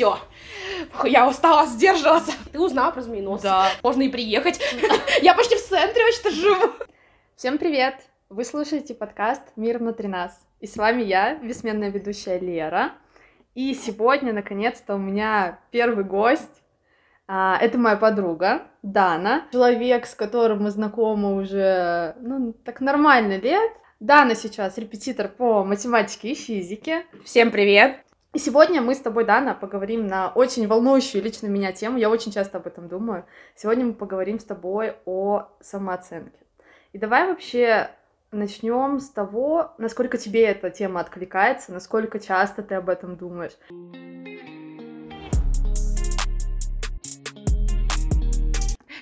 все, я устала сдерживаться. Ты узнала про змееносца? Да. Можно и приехать. Я почти в центре вообще живу. Всем привет! Вы слушаете подкаст «Мир внутри нас». И с вами я, бессменная ведущая Лера. И сегодня, наконец-то, у меня первый гость. А, Это моя подруга Дана, человек, с которым мы знакомы уже, ну, так нормально лет. Дана сейчас репетитор по математике и физике. Всем привет. И сегодня мы с тобой, Дана, поговорим на очень волнующую лично меня тему. Я очень часто об этом думаю. Сегодня мы поговорим с тобой о самооценке. И давай вообще начнем с того, насколько тебе эта тема откликается, насколько часто ты об этом думаешь.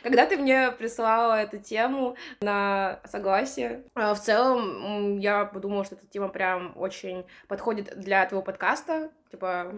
Когда ты мне присылала эту тему на согласие, э, в целом я подумала, что эта тема прям очень подходит для твоего подкаста, типа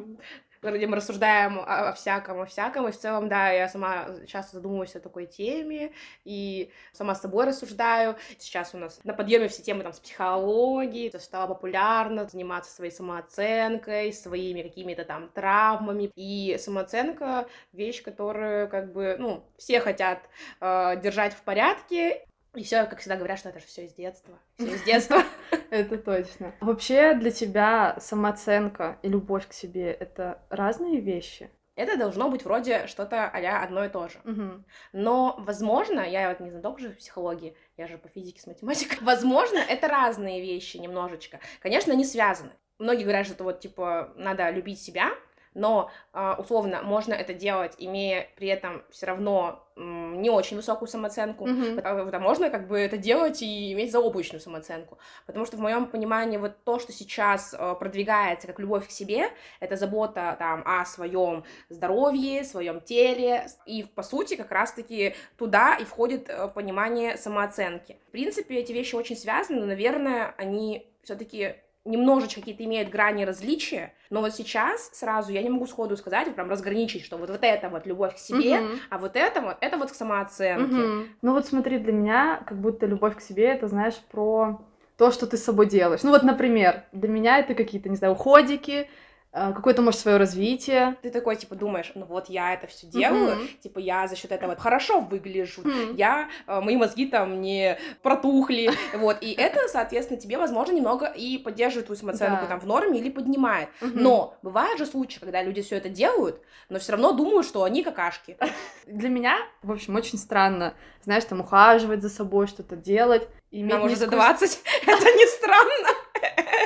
где мы рассуждаем о, о всяком, о всяком, и в целом, да, я сама часто задумываюсь о такой теме, и сама с собой рассуждаю. Сейчас у нас на подъеме все темы там с психологией, это стало популярно заниматься своей самооценкой, своими какими-то там травмами, и самооценка — вещь, которую, как бы, ну, все хотят э, держать в порядке, и все, как всегда говорят, что это же все из детства. Все из детства. Это точно. Вообще для тебя самооценка и любовь к себе — это разные вещи? Это должно быть вроде что-то а одно и то же. Мгм. Но, возможно, я вот не знаток же в психологии, я же по физике с математикой. Возможно, это разные вещи немножечко. Конечно, они связаны. Многие говорят, что это вот, типа, надо любить себя, но, а, условно, можно это делать, имея при этом все равно не очень высокую самооценку. Мгм. Потому что можно как бы это делать и иметь заоблачную самооценку. Потому что в моем понимании вот то, что сейчас э, продвигается как любовь к себе, это забота там о своем здоровье, своем теле. И по сути как раз-таки туда и входит э, понимание самооценки. В принципе, эти вещи очень связаны, но, наверное, они все-таки немножечко какие-то имеют грани различия, но вот сейчас сразу я не могу сходу сказать, прям разграничить, что вот, вот это вот любовь к себе, Мгм. а вот это вот, это вот к самооценке. Мгм. Ну вот смотри, для меня как будто любовь к себе это, знаешь, про то, что ты с собой делаешь. Ну вот, например, для меня это какие-то, не знаю, уходики, какое-то, может, свое развитие. Ты такой, типа, думаешь, ну вот я это все делаю, Мгм. типа, я за счет этого хорошо выгляжу, Мгм. я, э, мои мозги там не протухли, вот, и это, соответственно, тебе, возможно, немного и поддерживает твою самооценку Да. там в норме или поднимает. Но бывают же случаи, когда люди все это делают, но все равно думают, что они какашки. Для меня, в общем, очень странно, знаешь, там ухаживать за собой, что-то делать. Нам уже за неискус- 20, это не странно,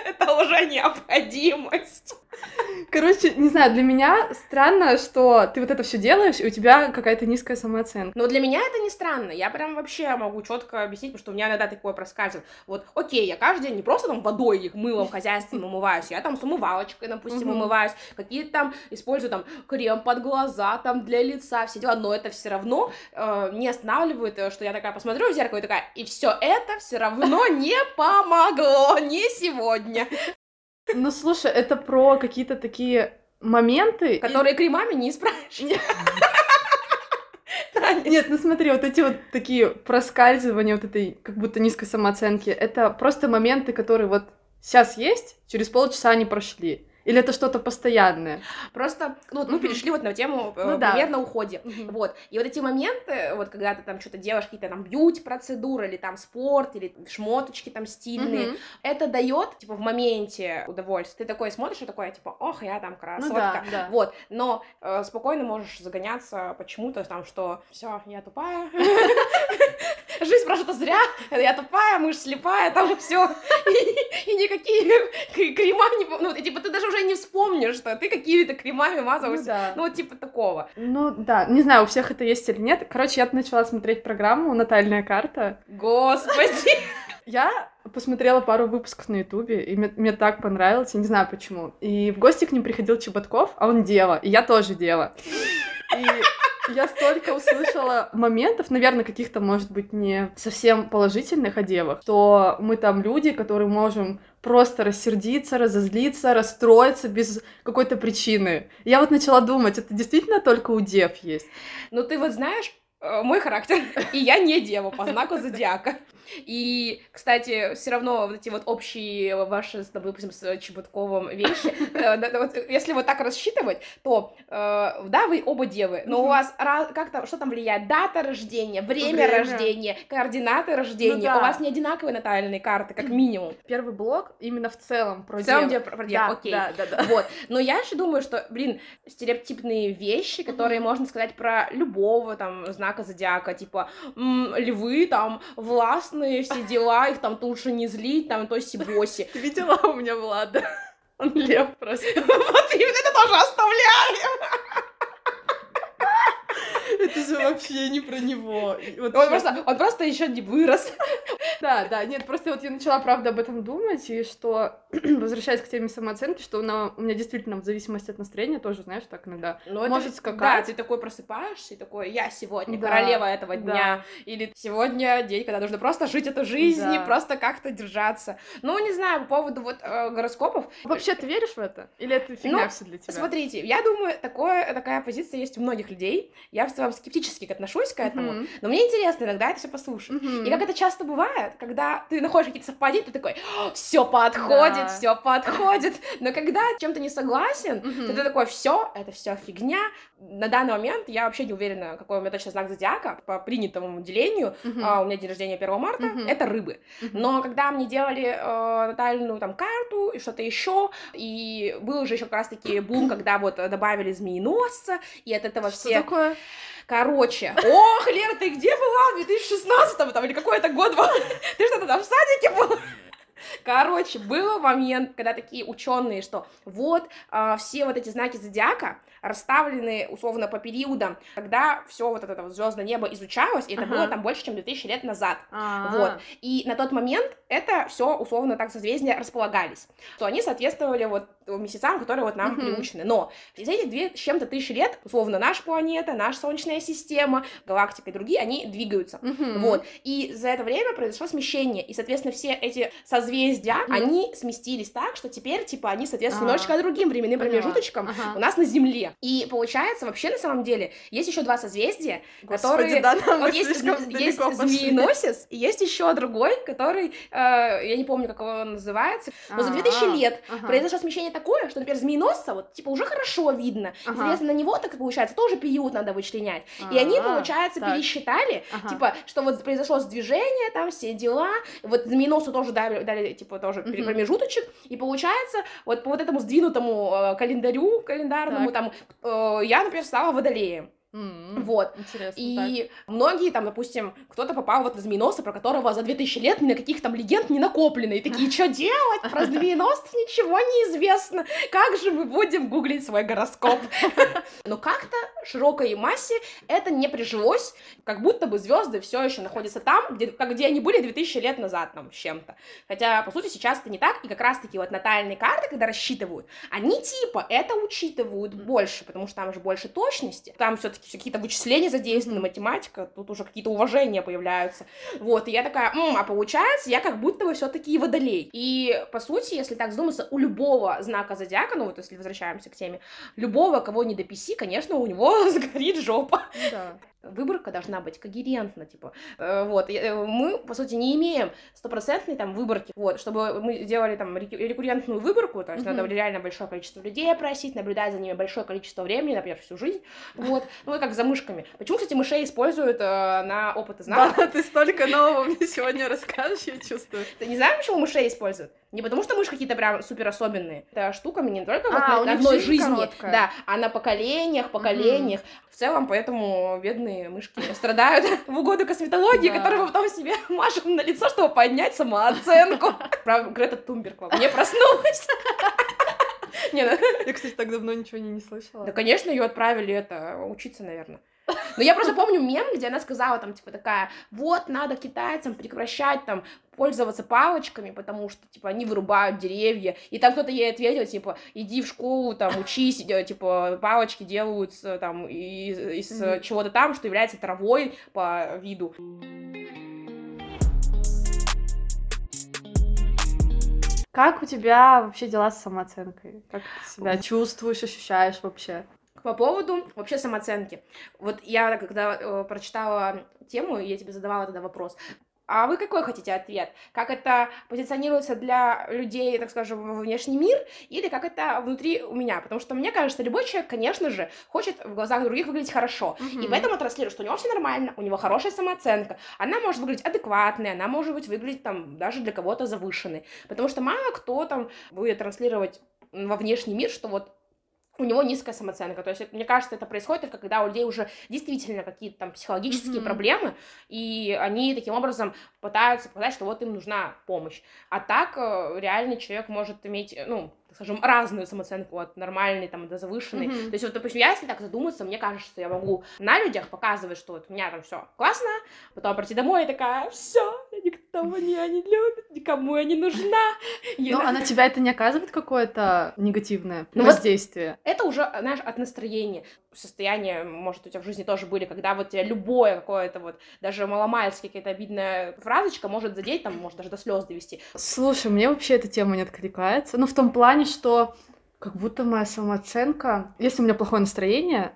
это уже необходимость. Короче, не знаю, для меня странно, что ты вот это все делаешь, и у тебя какая-то низкая самооценка. Но для меня это не странно. Я прям вообще могу четко объяснить, потому что у меня иногда такое проскальзывает. Вот, окей, я каждый день не просто там водой их мылом хозяйственным умываюсь, я там с умывалочкой, допустим, умываюсь, какие-то там использую там крем под глаза, там для лица, все дела, но это все равно э, не останавливает, э, что я такая посмотрю в зеркало и такая, и все это все равно не помогло, не сегодня, Ну, слушай, это про какие-то такие моменты... и- которые кремами не исправишь. Нет, ну смотри, вот эти вот такие проскальзывания вот этой как будто низкой самооценки, это просто моменты, которые вот сейчас есть, через полчаса они прошли. Или это что-то постоянное? Просто, ну, вот мы перешли вот на тему э, Ну да. примерно уходе. Вот, и вот эти моменты, вот когда ты там что-то делаешь, какие-то там бьюти-процедуры, или там спорт, или шмоточки там стильные, это дает, типа, в моменте удовольствие. Ты такой смотришь и такой, типа, ох, я там Ну красотка. да, да. Вот, но э, спокойно можешь загоняться почему-то там, что все, я тупая, жизнь прожита зря, я тупая, мышь слепая, там все, и никакие к- крема не, ну, и, типа, ты даже уже не вспомнишь, что ты какими-то кремами Ну мазалась, да. ну, вот типа такого. Ну да, не знаю, у всех это есть или нет. Короче, я начала смотреть программу «Натальная карта». Господи! Я посмотрела пару выпусков на Ютубе, и мне, мне так понравилось, я не знаю почему. И в гости к ним приходил Чеботков, а он дева, и я тоже дева. И я столько услышала моментов, наверное, каких-то, может быть, не совсем положительных о девах, что мы там люди, которые можем просто рассердиться, разозлиться, расстроиться без какой-то причины. Я вот начала думать, это действительно только у дев есть? Ну, ты вот знаешь, э, мой характер, и я не дева по знаку зодиака. И, кстати, все равно вот эти вот общие ваши, допустим, с Чеботковым вещи, э, если вот так рассчитывать, то, э, да, вы оба девы, но у вас как там, что там влияет? Дата рождения, время рождения, координаты рождения. У вас не одинаковые натальные карты, как минимум. Первый блок именно в целом про В целом про дев, окей. Да, да, да. Вот. Но я еще думаю, что, блин, стереотипные вещи, которые можно сказать про любого там знака зодиака, типа львы там властные, все дела, их там лучше не злить, там то сибоси. Ты видела у меня Влада? Он лев просто. Вот это тоже оставляем. Это же вообще не про него. Вот он, просто, он просто еще не вырос. Да, да, нет, просто вот я начала, правда, об этом думать, и что, возвращаясь к теме самооценки, что на, у меня действительно в зависимости от настроения тоже, знаешь, так иногда Но может это, скакать. Да, ты такой просыпаешься и такой, я сегодня да, королева этого дня, да. или сегодня день, когда нужно просто жить эту жизнь да. и просто как-то держаться. Ну, не знаю, по поводу вот э, гороскопов. Вообще, ты веришь в это? Или это фигня ну, все для тебя? Смотрите, я думаю, такое, такая позиция есть у многих людей. Я в целом скептически отношусь к этому, mm-hmm. но мне интересно иногда это все послушать. Mm-hmm. И как это часто бывает, когда ты находишь какие-то совпадения, ты такой, все подходит, да. все подходит. Но когда чем-то не согласен, mm-hmm. то ты такой, все, это все фигня. На данный момент я вообще не уверена, какой у меня точно знак зодиака по принятому делению. Mm-hmm. А, у меня день рождения 1 марта, mm-hmm. это рыбы. Mm-hmm. Но когда мне делали э, натальную там карту и что-то еще, и был уже еще как раз-таки бум, когда вот добавили змееносца, и от этого что все... такое? Короче, ох, Лера, ты где была в 2016 там, или какой это год был? Ты что-то там в садике была? Короче, был момент, когда такие ученые, что вот э, все вот эти знаки зодиака расставлены условно по периодам, когда все вот это вот звездное небо изучалось, и это ага. было там больше, чем 2000 лет назад. А-а-а. Вот. И на тот момент это все условно так созвездия располагались, то они соответствовали вот месяцам, которые вот нам uh-huh. приучены. Но за эти две с чем-то тысячи лет, условно, наша планета, наша Солнечная система, галактика и другие, они двигаются. Uh-huh. Вот. И за это время произошло смещение, и, соответственно, все эти созвездия, uh-huh. они сместились так, что теперь, типа, они, соответственно, uh-huh. немножечко другим временным промежуточком uh-huh. у нас на Земле. И получается, вообще, на самом деле, есть еще два созвездия, Господи, которые... Да, вот есть, есть змееносец, и есть еще другой, который, э, я не помню, как он называется, но за 2000 лет произошло смещение такое, что, например, змееносца, вот, типа, уже хорошо видно, ага. соответственно, на него, так получается, тоже период надо вычленять. И они, получается, так. пересчитали, ага. типа, что вот произошло сдвижение, там, все дела, вот змееносцу тоже дали, дали типа, тоже угу. промежуточек, и получается, вот по вот этому сдвинутому э, календарю, календарному, так. там, э, я, например, стала водолеем. Mm-hmm. Вот. Интересно. И так. многие там, допустим, кто-то попал вот на змееноса, про которого за 2000 лет ни на каких там легенд не накоплено. И такие, что делать? Про змееносцев ничего не известно. Как же мы будем гуглить свой гороскоп? Но как-то широкой массе это не прижилось, как будто бы звезды все еще находятся там, где, как, где они были 2000 лет назад, там, с чем-то. Хотя, по сути, сейчас это не так, и как раз-таки вот натальные карты, когда рассчитывают, они типа это учитывают больше, потому что там же больше точности, там все-таки какие-то вычисления задействованы, математика, тут уже какие-то уважения появляются. Вот, и я такая, М, а получается, я как будто бы все-таки водолей. И, по сути, если так задуматься, у любого знака зодиака, ну вот если возвращаемся к теме, любого, кого не дописи, конечно, у него сгорит жопа. Да выборка должна быть когерентна, типа, э, вот, э, мы, по сути, не имеем стопроцентной там выборки, вот, чтобы мы сделали там рекуррентную выборку, то есть mm-hmm. надо реально большое количество людей опросить, наблюдать за ними большое количество времени, например, всю жизнь, вот, ну, как за мышками. Почему, кстати, мышей используют э, на опыты знаков? Да, ты столько нового мне сегодня расскажешь, я чувствую. Ты не знаешь, почему мышей используют? Не потому что мыши какие-то прям супер особенные. Это штуками не только вот а, на одной жизни, короткая. да, а на поколениях, поколениях. Mm-hmm. В целом, поэтому бедные мышки страдают в угоду косметологии, да. которую мы потом себе мажем на лицо, чтобы поднять самооценку. Правда, Грета Тумберг не проснулась. Не, ну... Я, кстати, так давно ничего не, не слышала. Да, конечно, ее отправили это учиться, наверное. Но я просто помню мем, где она сказала там, типа, такая, вот, надо китайцам прекращать там пользоваться палочками, потому что, типа, они вырубают деревья, и там кто-то ей ответил, типа, иди в школу, там, учись, типа, палочки делаются, там, из, из mm-hmm. чего-то там, что является травой по виду. Как у тебя вообще дела с самооценкой? Как ты себя чувствуешь, ощущаешь вообще? По поводу вообще самооценки. Вот я, когда э, прочитала тему, я тебе задавала тогда вопрос. а вы какой хотите ответ? Как это позиционируется для людей, так скажем, во внешний мир, или как это внутри у меня? Потому что мне кажется, любой человек, конечно же, хочет в глазах других выглядеть хорошо, Мгм. и поэтому транслирует, что у него все нормально, у него хорошая самооценка, она может выглядеть адекватной, она может быть выглядеть там даже для кого-то завышенной, потому что мало кто там будет транслировать во внешний мир, что вот у него низкая самооценка. То есть, это- мне кажется, это происходит только когда у людей уже действительно какие-то там психологические Мгм. проблемы, и они таким образом пытаются показать, что вот им нужна помощь. А так э, реальный человек может иметь, э, ну, скажем, разную самооценку от нормальной там до завышенной. Мгм. То есть, вот, допустим, я, если так задуматься, мне кажется, что я могу на людях показывать, что вот у меня там все классно, потом прийти домой и такая, все, никто меня не любит, никому я не нужна. И Ну, на- а на тебя это не оказывает какое-то негативное Ну воздействие? Это уже, знаешь, от настроения. Состояние, может, у тебя в жизни тоже были, когда вот тебя любое какое-то вот, даже маломальски какая-то обидная фразочка может задеть, там, может даже до слез довести. Слушай, мне вообще эта тема не откликается. Ну, в том плане, что как будто моя самооценка... Если у меня плохое настроение,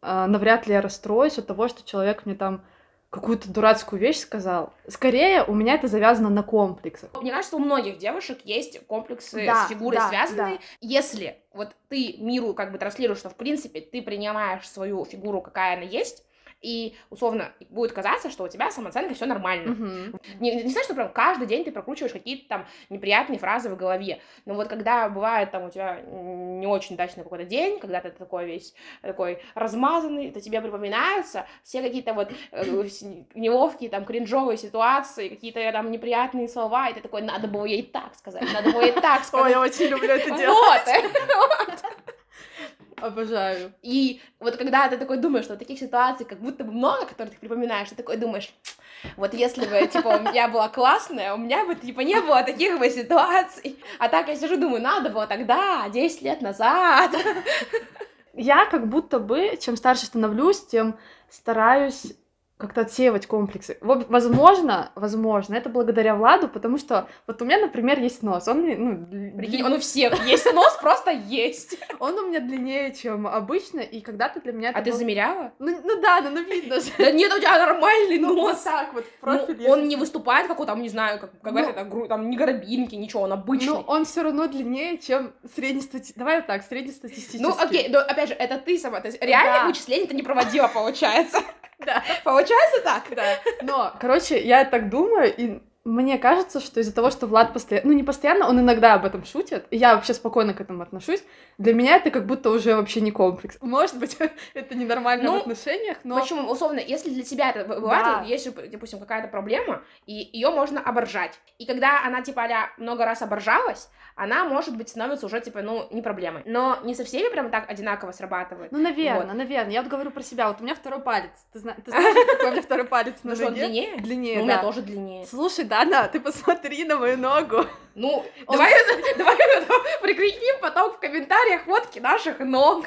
а, навряд ли я расстроюсь от того, что человек мне там какую-то дурацкую вещь сказал. Скорее, у меня это завязано на комплексах. Мне кажется, у многих девушек есть комплексы Да, с фигурой да, связанные. да. Если вот ты миру как бы транслируешь, что в принципе ты принимаешь свою фигуру, какая она есть, и условно будет казаться, что у тебя самооценка все нормально. Мгм. Не, не знаю, что прям каждый день ты прокручиваешь какие-то там неприятные фразы в голове. Но вот когда бывает там у тебя не очень удачный какой-то день, когда ты такой весь такой размазанный, то тебе припоминаются все какие-то вот э, неловкие там кринжовые ситуации, какие-то там неприятные слова, и ты такой, надо было ей так сказать, надо было ей так сказать. очень люблю это Вот. Обожаю. И вот когда ты такой думаешь, что таких ситуаций как будто бы много, которые ты припоминаешь, ты такой думаешь, вот если бы, типа, я была классная, у меня бы, типа, не было таких бы ситуаций. А так я сижу, думаю, надо было тогда, 10 лет назад. Я как будто бы, чем старше становлюсь, тем стараюсь как-то отсеивать комплексы. Возможно, возможно, это благодаря Владу, потому что вот у меня, например, есть нос. Он, ну, Прикинь, он у всех есть, нос просто есть. он у меня длиннее, чем обычно, и когда-то для меня А ты был- замеряла? Ну, ну да, ну, ну видно же. Да нет, у тебя нормальный Ну, вот нос. так вот, в Ну, профиль. он не выступает, как у там, не знаю, как какая-то гру- там не горобинки, ничего, он обычный. Ну, он все равно длиннее, чем среднестати... Давай вот так, среднестатистический. Ну, окей, но опять же, это ты сама, то есть реальных Да. вычислений ты не проводила, получается. Да. Получается так? Да. Но, короче, я так думаю, и мне кажется, что из-за того, что Влад постоянно, ну не постоянно, он иногда об этом шутит, и я вообще спокойно к этому отношусь, для меня это как будто уже вообще не комплекс. Может быть, это ненормально Ну, в отношениях, но... Почему, условно, если для тебя это бывает, Да. если, допустим, какая-то проблема, и ее можно оборжать. И когда она, типа, а много раз оборжалась, она, может быть, становится уже, типа, ну, не проблемой. Но не со всеми прям так одинаково срабатывает. Ну, наверное, Вот. наверное. Я вот говорю про себя. Вот у меня второй палец. Ты, зна... ты знаешь, какой у меня второй палец на Ну что, ноге? длиннее? Длиннее, Ну, у меня тоже длиннее. Слушай, Дана, ты посмотри на мою ногу. Ну, давай прикрепим потом в комментариях фотки наших ног.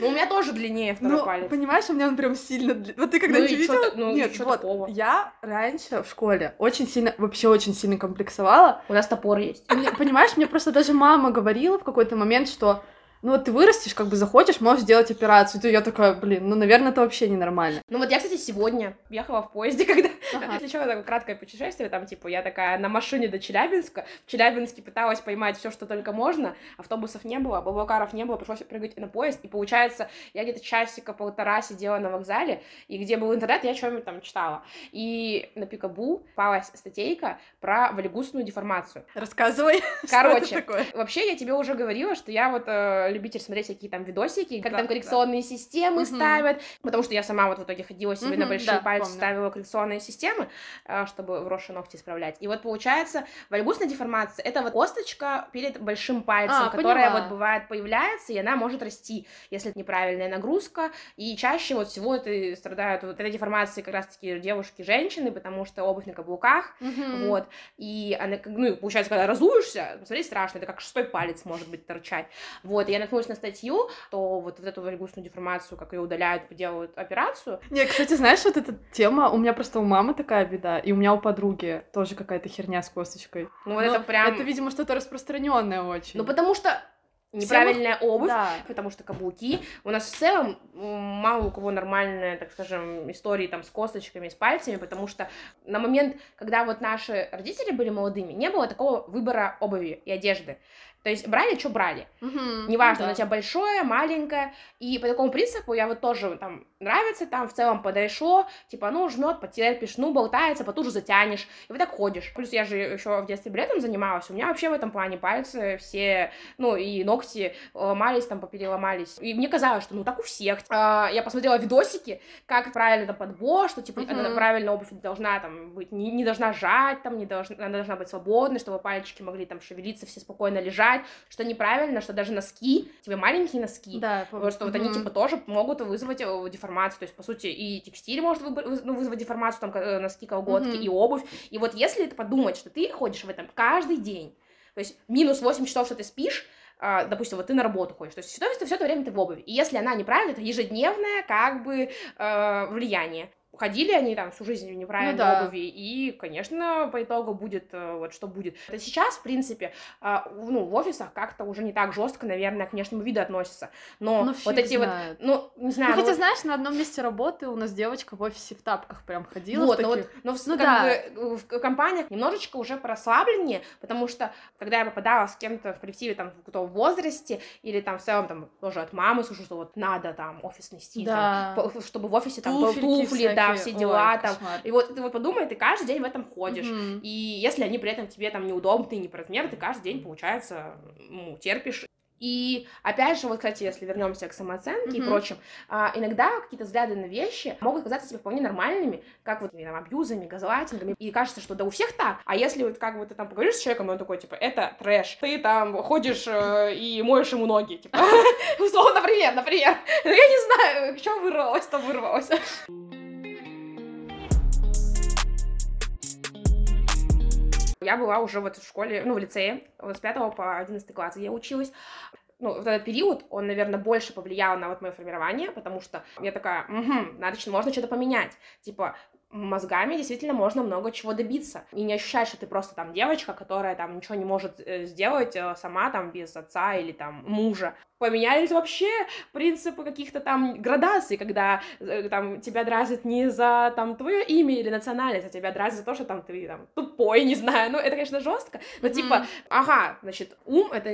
Ну, у меня тоже длиннее второй Ну, палец. понимаешь, у меня он прям сильно... дли- Вот ты когда-нибудь чё видела? ну, Нет, вот, такого? я раньше в школе очень сильно, вообще очень сильно комплексовала. У нас топор есть. Мне- понимаешь, мне просто даже мама говорила в какой-то момент, что ну вот ты вырастешь, как бы захочешь, можешь сделать операцию. И ты- я такая, блин, ну, наверное, это вообще ненормально. Ну вот я, кстати, сегодня ехала в поезде, когда... Ага. Что, такое краткое путешествие, там, типа, я такая на машине до Челябинска, в Челябинске пыталась поймать все, что только можно, автобусов не было, Блаблакаров не было, пришлось прыгать на поезд, и получается, я где-то часика-полтора сидела на вокзале, и где был интернет, я что-нибудь там читала. И на Пикабу попалась статейка про валигусную деформацию. Рассказывай, Короче. Вообще, я тебе уже говорила, что я вот э, любитель смотреть всякие там видосики, как Да, там коррекционные системы Мгм. ставят, потому что я сама вот в итоге ходила себе на Мгм, большие да, пальцы, помню. ставила коррекционные системы, э, чтобы вросшие ногти исправлять. И вот получается, вальгусная деформация — это вот косточка перед большим пальцем, А, которая поняла. вот бывает появляется, и она может расти, если это неправильная нагрузка, и чаще вот всего это страдают вот этой деформацией как раз-таки девушки, женщины, потому что обувь на каблуках, Мгм. вот, и она, ну, получается, когда разуешься, смотреть страшно, это как шестой палец может быть торчать, вот, и я наткнулась на статью, то вот, вот эту вальгусную деформацию, как ее удаляют, делают операцию, Не, кстати, знаешь, вот эта тема, у меня просто у мамы такая беда, и у меня у подруги тоже какая-то херня с косточкой. ну, вот Но это прям... Это, видимо, что-то распространенное очень. Ну, потому что неправильная обувь, Да. потому что каблуки. У нас в целом мало у кого нормальная, так скажем, истории там с косточками, с пальцами, потому что на момент, когда вот наши родители были молодыми, не было такого выбора обуви и одежды. То есть брали, что брали. Мгм. Неважно, Да. оно у тебя большое, маленькое. И по такому принципу я вот тоже там нравится, там в целом подошло, типа, ну, жмет, потерпишь, ну, болтается, потуже затянешь. И вот так ходишь. Плюс я же еще в детстве балетом занималась. У меня вообще в этом плане пальцы все, ну, и ногти ломались, там, попереломались. И мне казалось, что, ну, так у всех. А, я посмотрела видосики, как правильно там подбор, что, типа, она правильно обувь должна там быть, не, не должна жать, там, не должна, она должна быть свободной, чтобы пальчики могли там шевелиться, все спокойно лежать, что неправильно, что даже носки, тебе маленькие носки, Да, вот что вот они, типа, тоже могут вызвать э, деформацию. То есть, по сути, и текстиль может ну, вызвать деформацию, там, э, носки, колготки, Мгм. и обувь. И вот если подумать, что ты ходишь в этом каждый день, то есть минус 8 часов, что ты спишь, а, допустим, вот ты на работу ходишь, то есть все, это, все это время ты в обуви. И если она неправильная, это ежедневное, как бы, э, влияние. Ходили они там всю жизнь в неправильной Ну да. обуви, и, конечно, по итогу будет э, вот что будет. Это сейчас, в принципе, а, ну, в офисах как-то уже не так жестко, наверное, к внешнему виду относятся. Но Ну, вот эти вот, знает. ну, не знаю, Ну, ну, хотя, вот- знаешь, на одном месте работы у нас девочка в офисе в тапках прям ходила. в вот, но, вот, таких. но в, Ну как да. бы, в компаниях немножечко уже порасслабленнее, потому что когда я попадала с кем-то в коллективе там в кто в возрасте или там в целом там тоже от мамы слышу, что вот надо там офисный стиль, там, Да. по- чтобы в офисе там Туфельки туфли, да, все Ой, дела там. кошмар. И вот ты вот подумай, ты каждый день в этом ходишь. Мгм. И если они при этом тебе там неудобны, не по размеру, ты каждый день, получается, ну, терпишь. И опять же, вот, кстати, если вернемся к самооценке и Мгм. прочим, а, иногда какие-то взгляды на вещи могут казаться тебе вполне нормальными, как вот там, абьюзами, газлайтингами, и кажется, что да у всех так. А если вот как бы ты там поговоришь с человеком, и он такой, типа, это трэш, ты там ходишь э, и моешь ему ноги, типа, условно, например, например. Я не знаю, что вырвалось, то вырвалось. Я была уже вот в школе, ну, в лицее, вот с 5 по 11 класс, я училась. Ну, вот этот период, он, наверное, больше повлиял на вот мое формирование, потому что я такая, угу, надо, можно что-то поменять. Типа, мозгами действительно можно много чего добиться. И не ощущаешь, что ты просто там девочка, которая там ничего не может э, сделать э, сама там без отца или там мужа. Поменялись вообще принципы каких-то там градаций, когда э, там тебя дразнят не за там твое имя или национальность, а тебя дразнят за то, что там ты там тупой, не знаю. Ну, это, конечно, жестко, но Мгм. типа, ага, значит, ум это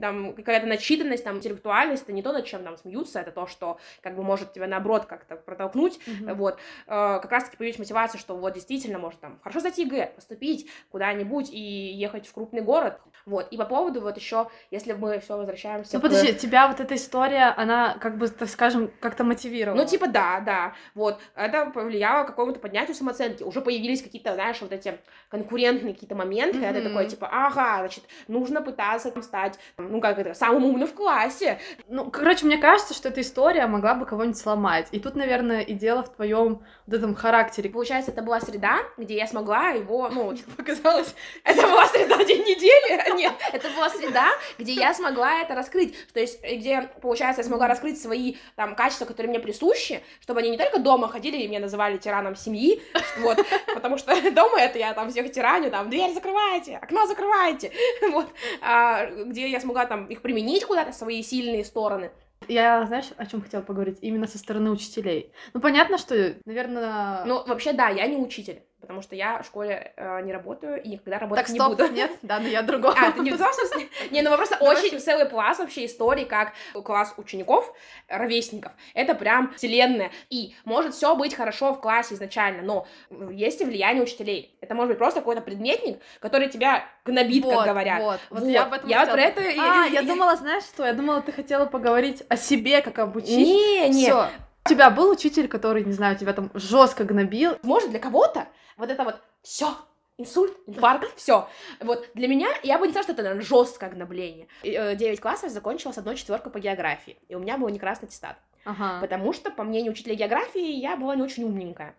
там какая-то начитанность, там интеллектуальность, это не то, над чем там смеются, это то, что как бы может тебя наоборот как-то протолкнуть, Мгм. вот, Э, как раз-таки появилась мотивация, что вот действительно может там хорошо сдать ЕГЭ, поступить куда-нибудь и ехать в крупный город, вот, и по поводу вот еще, если мы все возвращаемся Ну к- подожди, тебя вот эта история, она как бы, так скажем, как-то мотивировала. Ну, типа, да, да, вот, это повлияло к какому-то поднятию самооценки, уже появились какие-то, знаешь, вот эти конкурентные какие-то моменты, когда ты такой, типа, ага, значит, нужно пытаться там стать, ну, как это, самым умным в классе, Ну, короче, мне кажется, что эта история могла бы кого-нибудь сломать. И тут, наверное, и дело в твоем вот этом характере. Получается, это была среда, где я смогла его, ну, Показалось. это была среда день недели, нет, это была среда, где я смогла это раскрыть, то есть, э, где, получается, я смогла раскрыть свои, там, качества, которые мне присущи, чтобы они не только дома ходили и меня называли тираном семьи, вот, потому что дома это я там всех тираню, там, дверь закрывайте, окно закрывайте, вот, а, где я смогла там их применить куда-то, свои сильные стороны, Я, знаешь, о чем хотела поговорить? Именно со стороны учителей. Ну, понятно, что, наверное... ну, вообще, да, я не учитель, потому что я в школе э, не работаю и никогда работать так, не стоп, буду. нет? Да, но я другого. А, ты не в том смысле? Не, ну просто Давай очень целый пласт вообще историй, как класс учеников, ровесников. Это прям вселенная. И может все быть хорошо в классе изначально, но есть и влияние учителей. Это может быть просто какой-то предметник, который тебя гнобит, вот, как говорят. Вот, вот, Вот. я об этом Я вот про это А, я думала, знаешь что? Я думала, ты хотела поговорить о себе, как об. Не, не. Всё. У тебя был учитель, который, не знаю, тебя там жестко гнобил? Может, для кого-то вот это вот все инсульт, инфаркт, все. Вот для меня, я бы не сказала, что это жесткое гнобление. 9 классов закончила с одной четверкой по географии, и у меня был не красный аттестат. Ага. Потому что, по мнению учителя географии, я была не очень умненькая.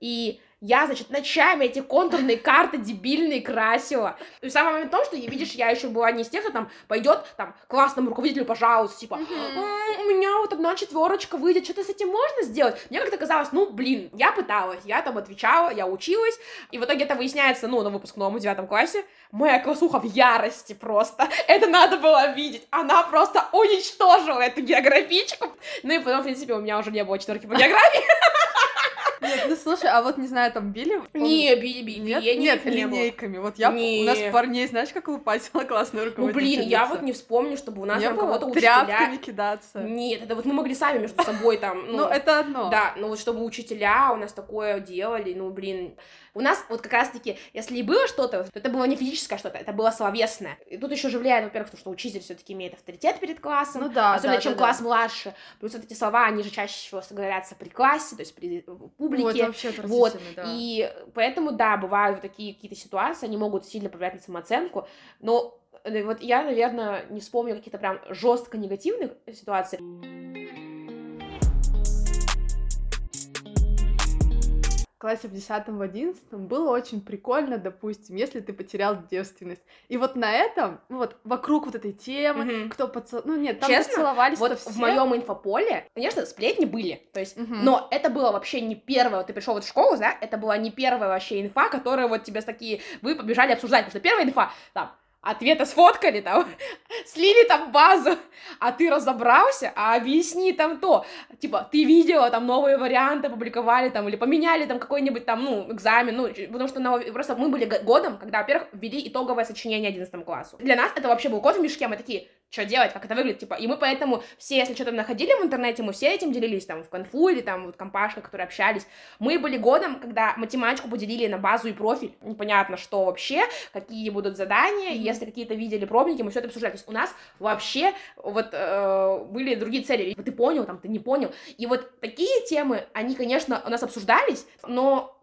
И я, значит, ночами эти контурные карты дебильные красила. И самое момент в том, что, видишь, я еще была не из тех, кто там пойдет там классному руководителю, пожалуйста, типа, у меня вот одна четверочка выйдет, что-то с этим можно сделать? Мне как-то казалось, ну, блин, я пыталась, я там отвечала, я училась, и в итоге это выясняется, ну, на выпускном в девятом классе, моя классуха в ярости просто, это надо было видеть, она просто уничтожила эту географичку, ну и потом, в принципе, у меня уже не было четверки по географии, Нет, ну слушай, а вот не знаю, там били? Не, били, били. Нет, я не, нет, линейками. Вот я, у нас парней, знаешь, как лупасила классная Ну, руководительница? блин, я вот не вспомню, чтобы у нас там кого-то тряпками учителя... кидаться. Нет, это вот мы могли сами между собой там, ну, Ну, это одно. Да, ну вот чтобы учителя у нас такое делали, ну, блин. У нас вот как раз-таки, если и было что-то, то это было не физическое что-то, это было словесное. И тут еще же влияет, во-первых, то, что учитель все-таки имеет авторитет перед классом, Ну да, особенно да, чем да, класс младше. Плюс вот эти слова, они же чаще всего говорятся при классе, то есть при да. Ну, публике. Вот, отвратительно, да. И поэтому, да, бывают вот такие какие-то ситуации, они могут сильно повлиять на самооценку, но э, вот я, наверное, не вспомню каких-то прям жестко негативных ситуаций. Классе в 10 в 11 было очень прикольно, допустим, если ты потерял девственность. И вот на этом, ну вот вокруг вот этой темы, Мгм. кто поцеловал... Ну нет, там Честно, поцеловались Вот в моем инфополе, конечно, сплетни были, то есть, Мгм. но это было вообще не первое, вот ты пришел вот в школу, да, это была не первая вообще инфа, которая вот тебе с такие, вы побежали обсуждать, потому что первая инфа, там, ответы сфоткали, там, слили там базу, а ты разобрался, а объясни там то, типа, ты видела, там, новые варианты опубликовали, там, или поменяли там какой-нибудь там, ну, экзамен, ну, потому что на- просто мы были годом, когда, во-первых, ввели итоговое сочинение 11 классу. Для нас это вообще был кот в мешке, мы такие, что делать, как это выглядит, типа, и мы поэтому все, если что-то находили в интернете, мы все этим делились, там, в конфу или там вот компашка, которые общались. Мы были годом, когда математику поделили на базу и профиль, непонятно, что вообще, какие будут задания, Мгм. если какие-то видели пробники, мы все это обсуждали. То есть у нас вообще вот э, были другие цели, ты понял, там, ты не понял. И вот такие темы, они, конечно, у нас обсуждались, но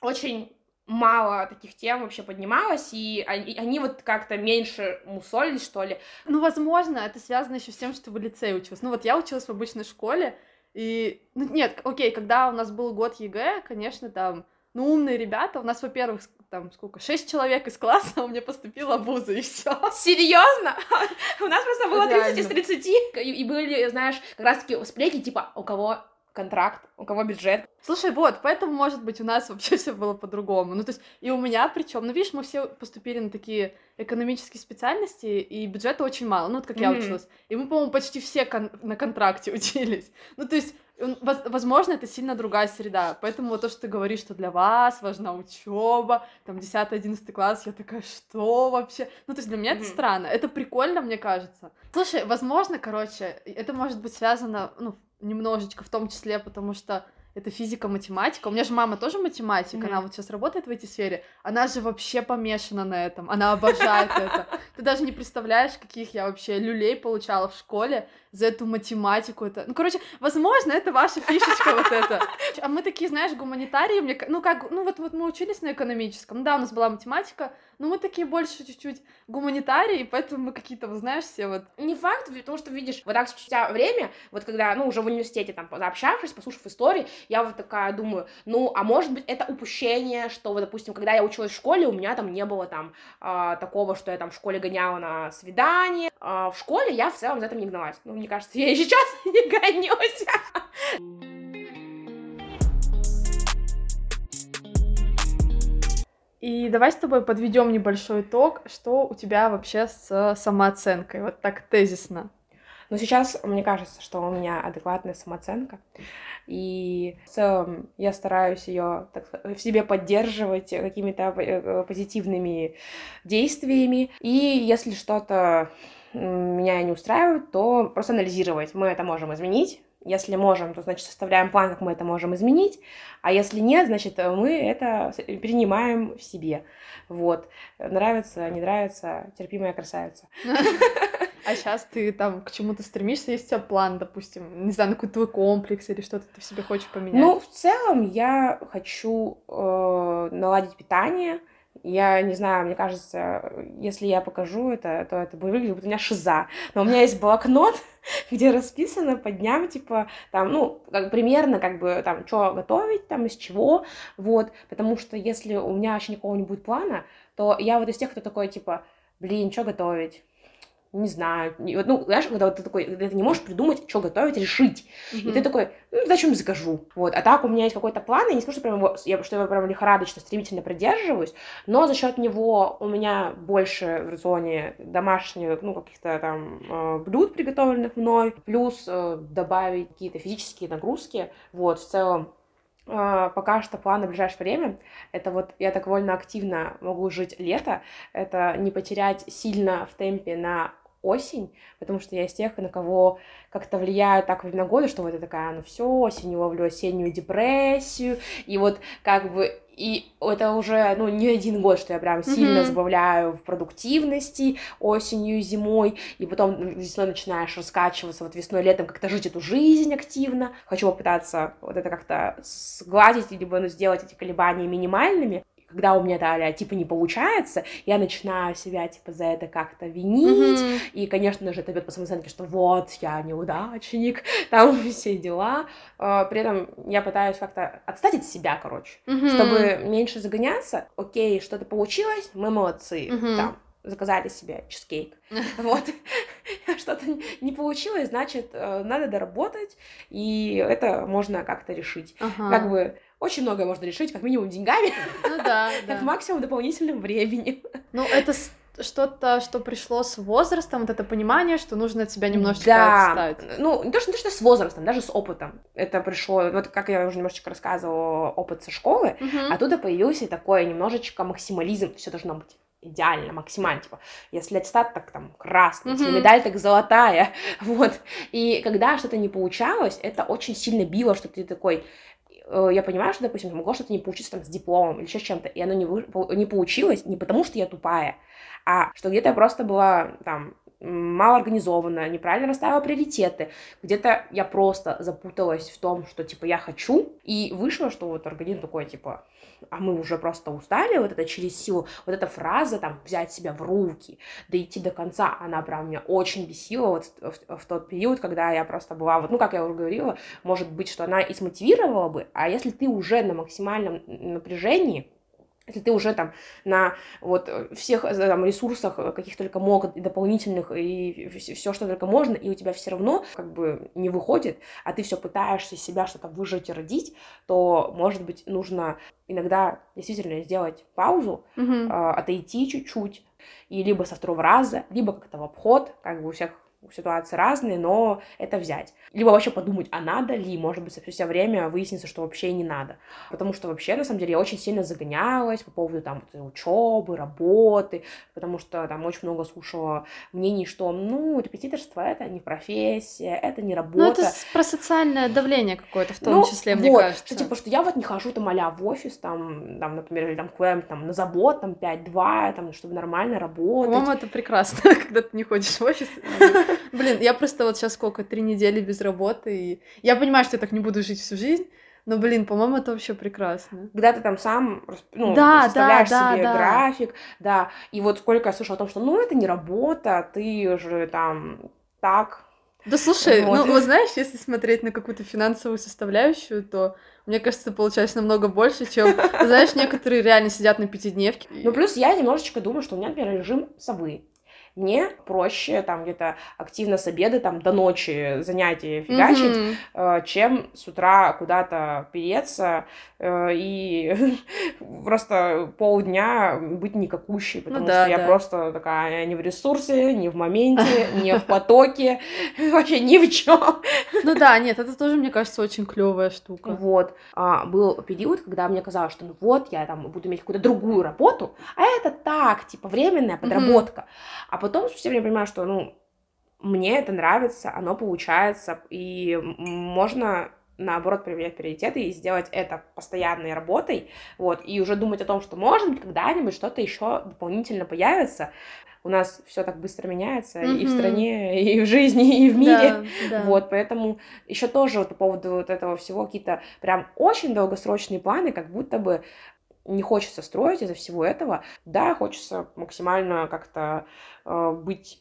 очень мало таких тем вообще поднималось, и они, они вот как-то меньше мусолились, что ли. Ну, возможно, это связано еще с тем, что в лицее училась. Ну, вот я училась в обычной школе, и... Ну, нет, окей, когда у нас был год ЕГЭ, конечно, там, ну, умные ребята, у нас, во-первых, там, сколько, шесть человек из класса, у меня поступила вуза, и все. Серьезно? У нас просто было 30 из Реально. 30, и, были, знаешь, как раз-таки сплетни, типа, у кого контракт, у кого бюджет. Слушай, вот, поэтому, может быть, у нас вообще все было по-другому. Ну, то есть, и у меня, причем, ну, видишь, мы все поступили на такие экономические специальности, и бюджета очень мало, ну, вот как я Мгм. училась. И мы, по-моему, почти все кон- на контракте учились. Ну, то есть, возможно, это сильно другая среда. Поэтому вот то, что ты говоришь, что для вас важна учеба, там, 10-11 класс, я такая, что вообще? Ну, то есть, для меня это Мгм. странно. Это прикольно, мне кажется. Слушай, возможно, короче, это может быть связано, ну, немножечко в том числе, потому что это физика, математика. У меня же мама тоже математик, Мгм. она вот сейчас работает в этой сфере. Она же вообще помешана на этом, она обожает это. Ты даже не представляешь, каких я вообще люлей получала в школе за эту математику. Это... Ну, короче, возможно, это ваша фишечка вот это. А мы такие, знаешь, гуманитарии, мне, ну как, ну вот, вот мы учились на экономическом, да, у нас была математика, но мы такие больше чуть-чуть гуманитарии, поэтому мы какие-то, вот знаешь, все вот Не факт, потому что, видишь, вот так спустя время, вот когда, ну, уже в университете, там, пообщавшись, послушав истории, я вот такая думаю, ну, а может быть, это упущение, что, вот, допустим, когда я училась в школе, у меня там не было там а, такого, что я там в школе гоняла на свидание. А, в школе я в целом за этим не гналась. Ну, мне кажется, я и сейчас не гонюсь. И давай с тобой подведем небольшой итог, что у тебя вообще с самооценкой, вот так тезисно. Но сейчас мне кажется, что у меня адекватная самооценка, и в целом я стараюсь ее в себе поддерживать какими-то э, позитивными действиями, и если что-то меня не устраивает, то просто анализировать. Мы это можем изменить. Если можем, то, значит, составляем план, как мы это можем изменить. А если нет, значит, мы это перенимаем в себе. Вот. Нравится, не нравится, терпимая красавица. А сейчас ты там к чему-то стремишься, есть у тебя план, допустим, не знаю, на какой-то твой комплекс или что-то ты в себе хочешь поменять? Ну, в целом, я хочу э, наладить питание, Я не знаю, мне кажется, если я покажу это, то это будет выглядеть, будто у меня шиза. Но у меня есть блокнот, где расписано по дням, типа, там, ну, как, примерно, как бы, там, что готовить, там, из чего, вот, потому что если у меня вообще никакого не будет плана, то я вот из тех, кто такой, типа, блин, что готовить? Не знаю, ну, знаешь, когда вот ты такой, когда ты не можешь придумать, что готовить, решить, mm-hmm. и ты такой, ну, зачем закажу, вот, а так у меня есть какой-то план, я не скажу, что, прям его, я, что я прям лихорадочно, стремительно придерживаюсь, но за счет него у меня больше в рационе домашних, ну, каких-то там э, блюд, приготовленных мной, плюс э, добавить какие-то физические нагрузки, вот, в целом, Uh, пока что план на ближайшее время это вот я так довольно активно могу жить лето, это не потерять сильно в темпе на осень, потому что я из тех, на кого как-то влияет так время года, что вот я такая, ну все, осенью ловлю осеннюю депрессию, и вот как бы и это уже, ну, не один год, что я прям mm-hmm. сильно забавляю в продуктивности осенью, зимой, и потом весной начинаешь раскачиваться, вот весной, летом как-то жить эту жизнь активно. Хочу попытаться вот это как-то сгладить, либо ну, сделать эти колебания минимальными когда у меня далее типа не получается, я начинаю себя типа за это как-то винить, mm-hmm. и, конечно же, это бьет по самооценке, что вот, я неудачник, там все дела, а, при этом я пытаюсь как-то отстать от себя, короче, mm-hmm. чтобы меньше загоняться, окей, что-то получилось, мы молодцы, mm-hmm. там, заказали себе чизкейк. Вот. Что-то не получилось, значит, э, надо доработать, и это можно как-то решить. Ага. Как бы очень многое можно решить, как минимум деньгами, ну, да, как да. максимум дополнительным временем. Ну, это что-то, что пришло с возрастом, вот это понимание, что нужно от себя немножечко да. отстать. Ну, не то, что, не то, что с возрастом, даже с опытом. Это пришло, вот как я уже немножечко рассказывала, опыт со школы, угу. оттуда появился такой немножечко максимализм, все должно быть идеально, максимально, типа, если аттестат, так там красный, mm-hmm. если медаль, так золотая, вот, и когда что-то не получалось, это очень сильно било, что ты такой, Э, я понимаю, что, допустим, могло что-то не получиться там с дипломом или еще чем-то, и оно не, вы... не получилось не потому, что я тупая, а что где-то я просто была там мало организованно, неправильно расставила приоритеты, где-то я просто запуталась в том, что, типа, я хочу, и вышло, что вот организм такой, типа, а мы уже просто устали, вот это через силу, вот эта фраза, там, взять себя в руки, дойти до конца, она прям меня очень бесила вот в, в тот период, когда я просто была, вот, ну, как я уже говорила, может быть, что она и смотивировала бы, а если ты уже на максимальном напряжении, если ты уже там на вот всех э, там, ресурсах, э, каких только могут, и дополнительных, и все, что только можно, и у тебя все равно как бы не выходит, а ты все пытаешься себя что-то выжить и родить, то, может быть, нужно иногда действительно сделать паузу, mm-hmm. э, отойти чуть-чуть, и либо со второго раза, либо как-то в обход, как бы у всех ситуации разные, но это взять. Либо вообще подумать, а надо ли, может быть, спустя время выяснится, что вообще не надо. Потому что вообще, на самом деле, я очень сильно загонялась по поводу там учебы, работы, потому что там очень много слушала мнений, что, ну, репетиторство — это не профессия, это не работа. Ну, это про социальное давление какое-то в том ну, числе, мне вот, кажется. Что, типа, что я вот не хожу там а в офис, там, там, например, или там куда-нибудь там на завод, там 5-2, там, чтобы нормально работать. По-моему, это прекрасно, когда ты не ходишь в офис. Блин, я просто вот сейчас сколько, три недели без работы, и я понимаю, что я так не буду жить всю жизнь, но, блин, по-моему, это вообще прекрасно. Когда ты там сам ну, да, составляешь да, себе да, график, да, и вот сколько я слышала о том, что, ну, это не работа, ты же там так... Да слушай, вот. ну, вот знаешь, если смотреть на какую-то финансовую составляющую, то мне кажется, получается намного больше, чем, знаешь, некоторые реально сидят на пятидневке. Ну, плюс я немножечко думаю, что у меня, например, режим совы. Мне проще там где-то активно с обеда там до ночи занятия фигачить, mm-hmm. э, чем с утра куда-то переться э, и просто полдня быть никакущей, ну потому ну, да, что да. я просто такая не в ресурсе, не в моменте, не в потоке, вообще ни в чем. Ну да, нет, это тоже, мне кажется, очень клевая штука. Вот. А, был период, когда мне казалось, что ну вот, я там буду иметь какую-то другую работу, а это так, типа, временная подработка. Mm-hmm. А потом спустя время понимаю, что, ну, мне это нравится, оно получается, и можно наоборот, проверять приоритеты и сделать это постоянной работой, вот, и уже думать о том, что, может быть, когда-нибудь что-то еще дополнительно появится. У нас все так быстро меняется mm-hmm. и в стране, и в жизни, и в мире, да, да. вот, поэтому еще тоже вот по поводу вот этого всего какие-то прям очень долгосрочные планы, как будто бы не хочется строить из-за всего этого. Да, хочется максимально как-то э, быть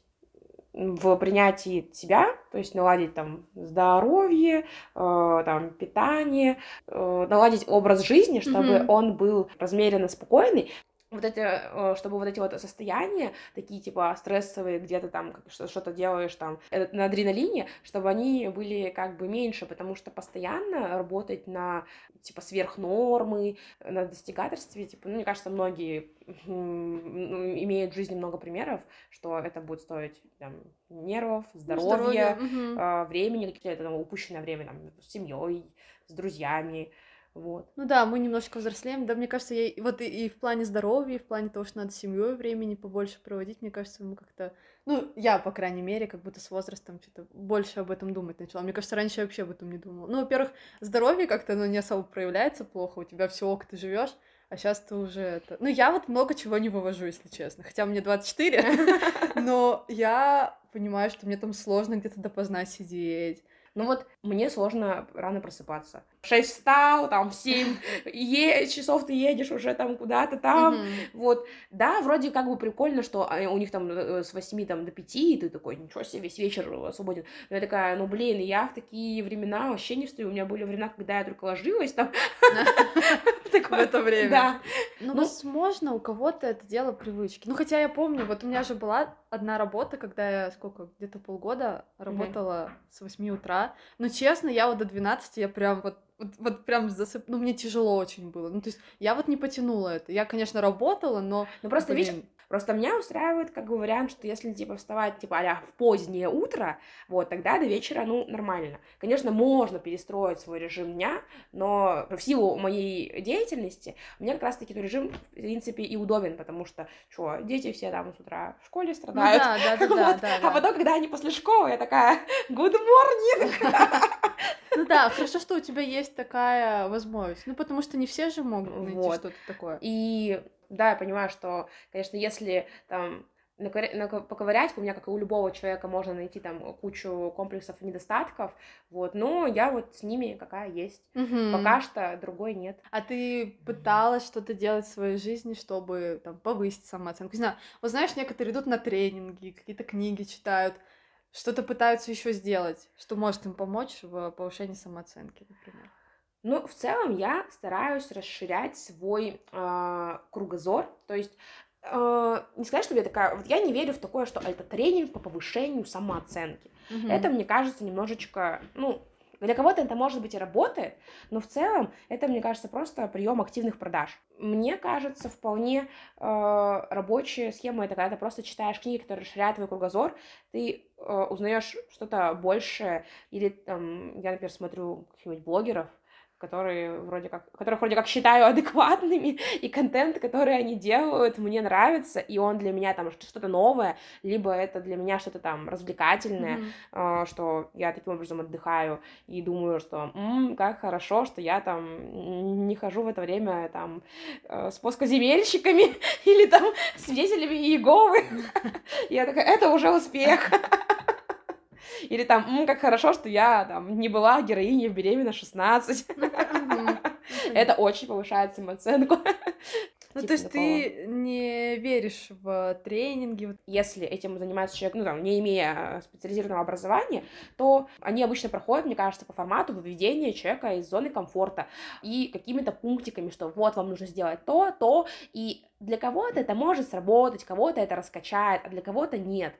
в принятии себя, то есть наладить там здоровье, э, там питание, э, наладить образ жизни, чтобы mm-hmm. он был размеренно спокойный, вот эти, э, чтобы вот эти вот состояния, такие типа стрессовые, где ты там что-то делаешь там э, на адреналине, чтобы они были как бы меньше, потому что постоянно работать на типа сверхнормы, на достигаторстве, типа, ну, мне кажется, многие имеют в жизни много примеров, что это будет стоить там, нервов, здоровья, здоровья. времени, какие-то там, упущенное время там, с семьей, с друзьями, вот. Ну да, мы немножечко взрослеем. Да, мне кажется, я вот и, и в плане здоровья, и в плане того, что надо семьей времени побольше проводить, мне кажется, мы как-то. Ну, я, по крайней мере, как будто с возрастом что-то больше об этом думать начала. Мне кажется, раньше я вообще об этом не думала. Ну, во-первых, здоровье как-то оно не особо проявляется плохо, у тебя все ок, ты живешь. А сейчас ты уже это... Ну, я вот много чего не вывожу, если честно. Хотя мне 24, но я понимаю, что мне там сложно где-то допоздна сидеть ну вот мне сложно рано просыпаться. В 6 встал, там в 7 е- часов ты едешь уже там куда-то там. Mm-hmm. Вот, да, вроде как бы прикольно, что а, у них там э, с 8 там, до 5, и ты такой, ничего себе, весь вечер свободен. Но я такая, ну блин, я в такие времена вообще не встаю. У меня были времена, когда я только ложилась там. В это время. Да. Ну, ну, возможно, у кого-то это дело привычки. Ну, хотя я помню, вот у меня же была одна работа, когда я сколько, где-то полгода работала с 8 утра. Но честно, я вот до 12, я прям вот вот, вот прям засып... Ну, мне тяжело очень было. Ну, то есть я вот не потянула это. Я, конечно, работала, но... Ну, просто, блин... видишь, Просто меня устраивает как бы вариант, что если, типа, вставать, типа, а в позднее утро, вот, тогда до вечера, ну, нормально. Конечно, можно перестроить свой режим дня, но в силу моей деятельности мне как раз-таки этот режим, в принципе, и удобен, потому что, что, дети все там с утра в школе страдают. Ну, да, да, да, вот. да, да, да. А потом, когда они после школы, я такая, good morning! Ну да, хорошо, что у тебя есть такая возможность. Ну, потому что не все же могут найти вот. что-то такое. И да, я понимаю, что, конечно, если там поковырять, у меня, как и у любого человека, можно найти там кучу комплексов и недостатков, вот, но я вот с ними какая есть. Угу. Пока что другой нет. А ты пыталась что-то делать в своей жизни, чтобы там повысить самооценку? Не знаю, вот знаешь, некоторые идут на тренинги, какие-то книги читают, что-то пытаются еще сделать, что может им помочь в повышении самооценки, например. Ну, в целом я стараюсь расширять свой э, кругозор, то есть э, не сказать, что я такая, вот я не верю в такое, что это тренинг по повышению самооценки. Mm-hmm. Это, мне кажется, немножечко, ну, для кого-то это может быть и работает, но в целом это, мне кажется, просто прием активных продаж. Мне кажется, вполне э, рабочая схема это когда ты просто читаешь книги, которые расширяют твой кругозор, ты э, узнаешь что-то большее, или там, я, например, смотрю каких-нибудь блогеров, которые вроде как, которых вроде как считаю адекватными, и контент, который они делают, мне нравится, и он для меня там что-то новое, либо это для меня что-то там развлекательное, mm-hmm. что я таким образом отдыхаю и думаю, что м-м, как хорошо, что я там не хожу в это время там э, с плоскоземельщиками или там свидетелями Иеговы. Я такая, это уже успех. Или там, М, как хорошо, что я там не была героиней в беременна 16. Это очень повышает самооценку. Ну, типа то есть такого. ты не веришь в тренинги? Если этим занимается человек, ну, там, не имея специализированного образования, то они обычно проходят, мне кажется, по формату выведения человека из зоны комфорта и какими-то пунктиками, что вот вам нужно сделать то, то, и для кого-то это может сработать, кого-то это раскачает, а для кого-то нет.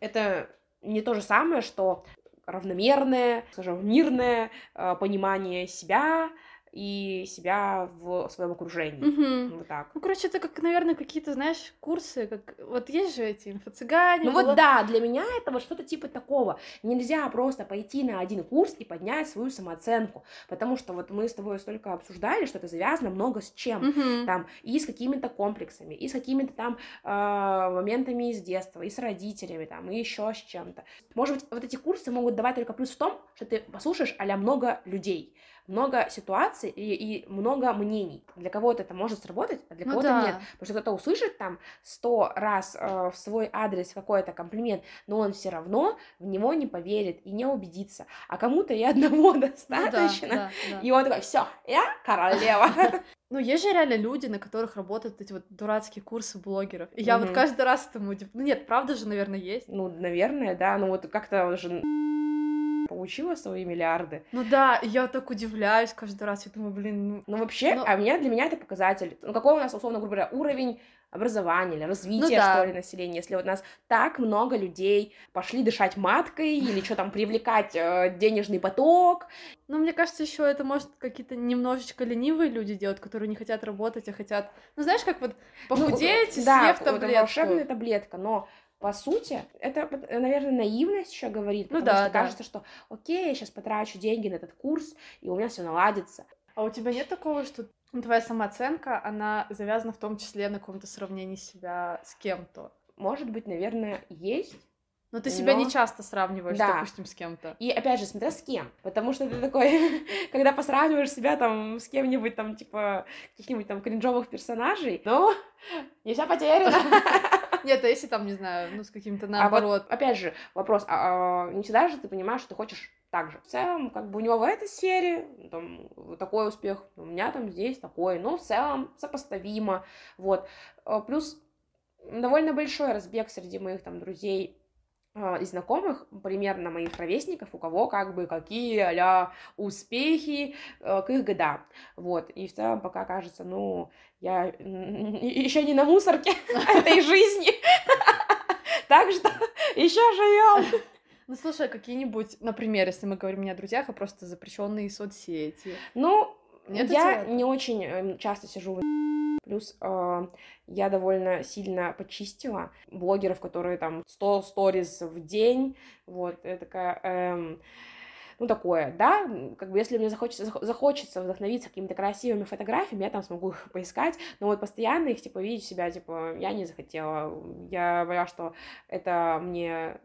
Это не то же самое, что равномерное, скажем, мирное э, понимание себя, и себя в своем окружении. Угу. Вот так. Ну, короче, это как, наверное, какие-то, знаешь, курсы, как вот есть же эти инфо-цыгане. Ну было... вот да, для меня это вот что-то типа такого. Нельзя просто пойти на один курс и поднять свою самооценку, потому что вот мы с тобой столько обсуждали, что это завязано много с чем, угу. там, и с какими-то комплексами, и с какими-то там э, моментами из детства, и с родителями, там, и еще с чем-то. Может быть, вот эти курсы могут давать только плюс в том, что ты послушаешь а много людей, много ситуаций и, и много мнений. Для кого-то это может сработать, а для Ну кого-то да. нет. Потому что кто-то услышит там сто раз э, в свой адрес какой-то комплимент, но он все равно в него не поверит и не убедится. А кому-то и одного Ну да, достаточно. да, да. И он такой, все, я королева. Ну, есть же реально люди, на которых работают эти вот дурацкие курсы блогеров. И я вот каждый раз этому удив- Ну нет, правда же, наверное, есть. Ну, наверное, да. Ну вот как-то уже получила свои миллиарды. Ну да, я так удивляюсь каждый раз. Я думаю, блин, ну... Ну, вообще, Ну- а меня, для меня это показатель. Ну, какой у нас, условно грубо говоря, уровень образования или развития, да. что ли, населения. Если вот у нас так много людей пошли дышать маткой или что там, привлекать э, денежный поток. Ну, мне кажется, еще это может какие-то немножечко ленивые люди делать, которые не хотят работать, а хотят... Ну, знаешь, как вот похудеть, ну, да, съев это таблетку. волшебная таблетка, но по сути, это, наверное, наивность еще говорит, Ну потому да, что да. кажется, что окей, я сейчас потрачу деньги на этот курс, и у меня все наладится. А у тебя нет такого, что твоя самооценка, она завязана в том числе на каком-то сравнении себя с кем-то? Может быть, наверное, есть, Но ты себя Но- не часто сравниваешь, Да. допустим, с кем-то. И опять же, смотря с кем. Потому что ты такой, когда посравниваешь себя там с кем-нибудь там, типа, каких-нибудь там кринжовых персонажей, ну, не вся потеряна. Нет, а если там, не знаю, ну, с каким-то А вот, наоборот. опять же, вопрос, а, а, не всегда же ты понимаешь, что ты хочешь так же. В целом, как бы у него в этой сфере там, вот такой успех, у меня там здесь такой, но в целом сопоставимо, вот. А, Плюс довольно большой разбег среди моих там друзей а, и знакомых, примерно моих ровесников, у кого как бы какие а успехи к их годам. Вот. И в целом пока кажется, ну, я еще не на мусорке этой жизни. Так что еще живем. Ну, слушай, а какие-нибудь, например, если мы говорим не о друзьях, а просто запрещенные соцсети. Ну, я не очень эм, часто сижу в Плюс э, я довольно сильно почистила блогеров, которые там 100 сториз в день. Вот, я такая... эм, ну, такое, да, как бы если мне захочется, зах- захочется вдохновиться какими-то красивыми фотографиями, я там смогу их поискать, но вот постоянно их, типа, видеть себя, типа, я не захотела, я поняла, что это мне,